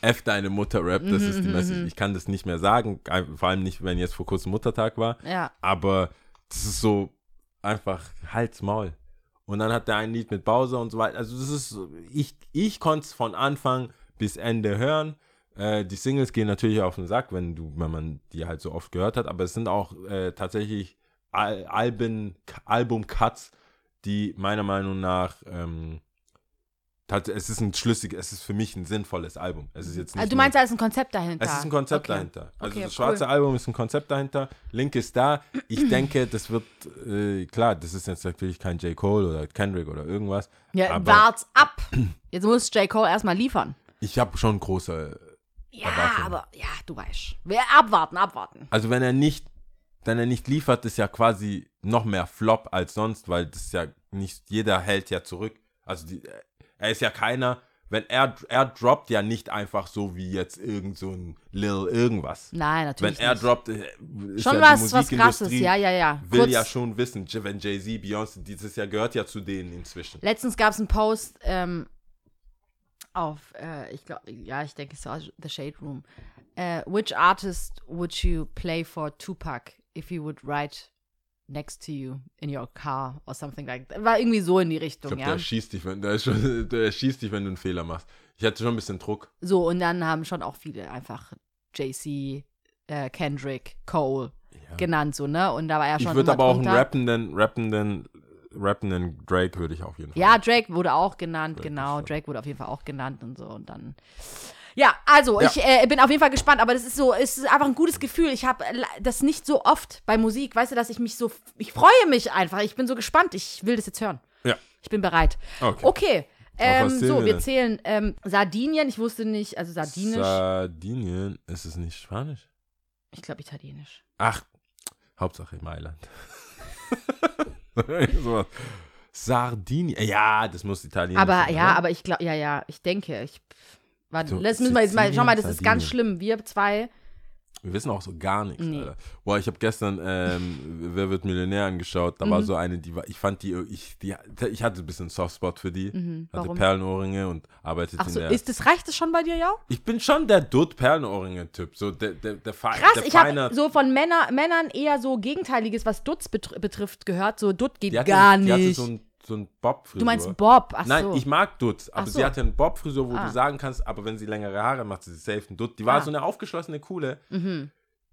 F deine Mutter Rap, das ist die Message. Ich kann das nicht mehr sagen, vor allem nicht, wenn jetzt vor kurzem Muttertag war. Ja. Aber das ist so einfach Hals, Maul. Und dann hat er ein Lied mit Bowser und so weiter. Also das ist, ich, ich konnte es von Anfang bis Ende hören. Äh, die Singles gehen natürlich auf den Sack, wenn du, wenn man die halt so oft gehört hat, aber es sind auch äh, tatsächlich Al Album-Cuts, die meiner Meinung nach ähm, es ist ein schlüssig, es ist für mich ein sinnvolles Album. Es ist jetzt nicht Also du meinst, da ist ein Konzept dahinter? es ist ein Konzept Okay. dahinter. Also Okay, das schwarze cool. Album ist ein Konzept dahinter. Link ist da. Ich (clears throat) denke, das wird, äh, klar, das ist jetzt natürlich kein J. Cole oder Kendrick oder irgendwas. Ja, wart's ab. Jetzt muss J. Cole erstmal liefern. ich habe schon große. Ja, aber, ja, du weißt. Wir abwarten, abwarten. Also wenn er nicht, wenn er nicht liefert, ist ja quasi noch mehr Flop als sonst, weil das ja nicht, jeder hält ja zurück. Also die, er ist ja keiner, wenn er, er droppt ja nicht einfach so wie jetzt irgend so ein Lil irgendwas. Nein, Wenn natürlich er nicht. droppt, äh, ist Schon ja was, was krasses, ja, ja, ja. will Kurz, ja schon wissen, wenn Jay-Z, Beyoncé, dieses Jahr gehört ja zu denen inzwischen. Letztens gab es einen Post ähm, auf, äh, ich glaube, ja, ich denke, es war The Shade Room. Äh, which artist would you play for Tupac if he would ride next to you in your car or something like that? War irgendwie so in die Ich Richtung, glaube, ja. der schießt dich, wenn, der, schon, (laughs) der schießt dich, wenn du einen Fehler machst. Ich hatte schon ein bisschen Druck. So, und dann haben schon auch viele einfach JC, äh, Kendrick, Cole Ja. genannt, so, ne? Und da war er schon Ich würde aber auch einen drunter. rappenden, rappenden, rappenden Drake würde ich auf jeden Fall. Ja, Drake wurde auch genannt, Drake genau. Drake wurde auf jeden Fall auch genannt und so. Und dann. Ja, also Ja. ich äh, bin auf jeden Fall gespannt, aber das ist so, es ist einfach ein gutes Gefühl. Ich habe das nicht so oft bei Musik, weißt du, dass ich mich so, ich freue mich einfach. Ich bin so gespannt. Ich will das jetzt hören. Ja. Ich bin bereit. Okay. Okay. Ähm, so, wir zählen ähm, Sardinien. Ich wusste nicht, also Sardinisch. Sardinien, ist es nicht Spanisch? ich glaube Italienisch. Ach, Hauptsache Mailand. (laughs) so. Sardinien, ja, das muss Italien Aber sein, ja, oder? aber ich glaube, ja, ja, ich denke, ich. Warte, So, das müssen wir jetzt mal, schau mal, das ist Sizilien, ganz schlimm. Wir zwei, Wir wissen auch so gar nichts, Nee. Alter. Boah, ich habe gestern ähm, Wer wird Millionär angeschaut. Da war Mhm. so eine, die war, ich fand die, ich, die, ich hatte ein bisschen Softspot für die. Mhm, Hatte warum? Perlenohrringe und arbeitet ach in so, der. ist das, reicht das schon bei dir, ja? ich bin schon der Dutt-Perlenohrringe-Typ. So der, der, der, Krass, der ich habe so von Männer, Männern eher so Gegenteiliges, was Dutz betr betrifft, gehört. So, Dutt geht die hatte, gar die hatte nicht. so ein, so ein Bob-Frisur. du meinst Bob, ach Nein, so. ich mag Dutt, aber so. sie hatte eine Bob-Frisur, wo Ah. du sagen kannst, aber wenn sie längere Haare macht sie safe einen Dutt. Die war Ah. so eine aufgeschlossene, coole. mhm.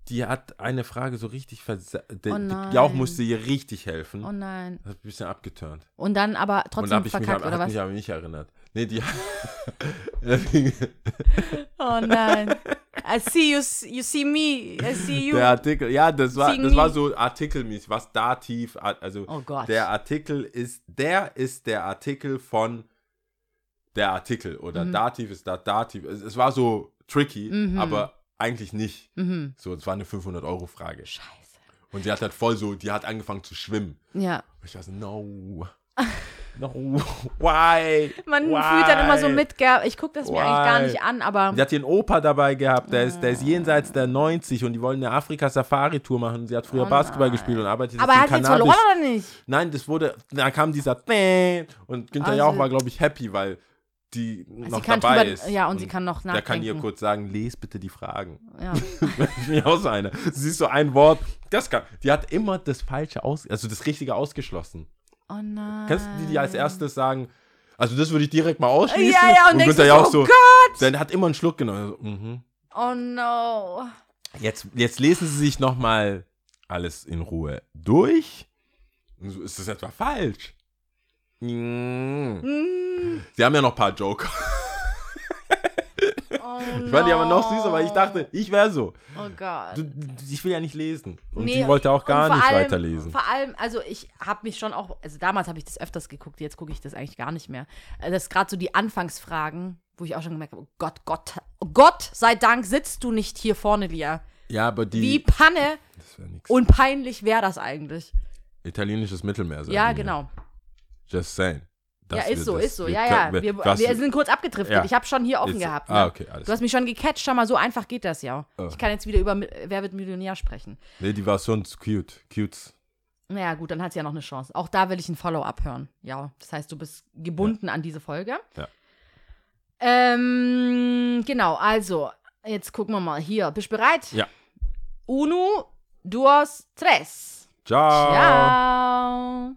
Die hat eine Frage so richtig versa- der, Oh der Jauch musste ihr richtig helfen. Oh nein. Das hat ein bisschen abgeturnt. Und dann aber Und trotzdem habe ich mich, verkackt, hab, oder hat was? mich aber nicht erinnert. Nee, die. (laughs) (laughs) Oh nein. I see you, you see me, I see you. der Artikel, ja, das war, das war so artikelmäßig, was Dativ, also Oh Gott. der Artikel ist, der ist der Artikel von der Artikel oder Mhm. Dativ ist da Dativ. Es, es war so tricky, Mhm. aber eigentlich nicht. Mhm. So, es war eine 500-Euro-Frage. Scheiße. Und sie hat halt voll so, die hat angefangen zu schwimmen. Ja. Und ich war so, no. (laughs) No, (laughs) why? Man why? fühlt dann immer so mit, ich gucke das mir eigentlich gar Why? nicht an, aber Sie hat ihren Opa dabei gehabt, der ist, der ist jenseits der 90 und die wollen eine Afrika-Safari-Tour machen. Sie hat früher Oh Basketball gespielt und arbeitet aber jetzt hat in jetzt Cannabis. verloren oder nicht? Nein, das wurde, da kam dieser und Günther Also- Jauch war, glaube ich, happy, weil die noch sie kann dabei drüber, ist. ja, und, sie kann noch Der kann ihr nachdenken. kurz sagen, les bitte die Fragen. Ja. (laughs) ich bin auch so eine. Sie ist so ein Wort, das kann, die hat immer das Falsche aus, also das Richtige ausgeschlossen. Oh nein. Kennst du die, die als erstes sagen, also das würde ich direkt mal ausschließen? Ja, ja, und, denkst Günther du Jauch so, so, oh Gott. der hat immer einen Schluck genommen. So, mhm. Oh no. Jetzt, jetzt lesen Sie sich nochmal alles in Ruhe durch. Und so, Ist das etwa falsch? Mm. Mm. Sie haben ja noch ein paar Joker. Oh Ich fand die aber noch no. süßer, weil ich dachte, ich wäre so. Oh Gott. Du, ich will ja nicht lesen. Und Nee, sie wollte auch gar nicht allem, weiterlesen. Vor allem, also ich habe mich schon auch, also damals habe ich das öfters geguckt, jetzt gucke ich das eigentlich gar nicht mehr. Äh, Das ist gerade so die Anfangsfragen, wo ich auch schon gemerkt habe, oh Gott, Gott, oh Gott sei Dank sitzt du nicht hier vorne, Lia. Ja, aber die. Wie Panne das wäre nix. und peinlich wäre das eigentlich. Italienisches Mittelmeer. Ja, genau. Just saying. Ja, ist so, das- ist so. wir Ja, ja. Wir, wir sind kurz abgedriftet. Ja. Ich habe schon hier offen so. gehabt. Ne? Ah, okay, alles Du hast mich schon gecatcht, schau mal, so einfach geht das ja. Oh. Ich kann jetzt wieder über Wer wird Millionär sprechen. Nee, die war schon cute. Cute. Naja, gut, dann hat sie ja noch eine Chance. Auch da will ich ein Follow-up hören. Ja, das heißt, du bist gebunden an diese Folge. Ja. Ähm, genau, also, jetzt gucken wir mal hier. Bist du bereit? Ja. Uno, dos, tres. Ciao. Ciao.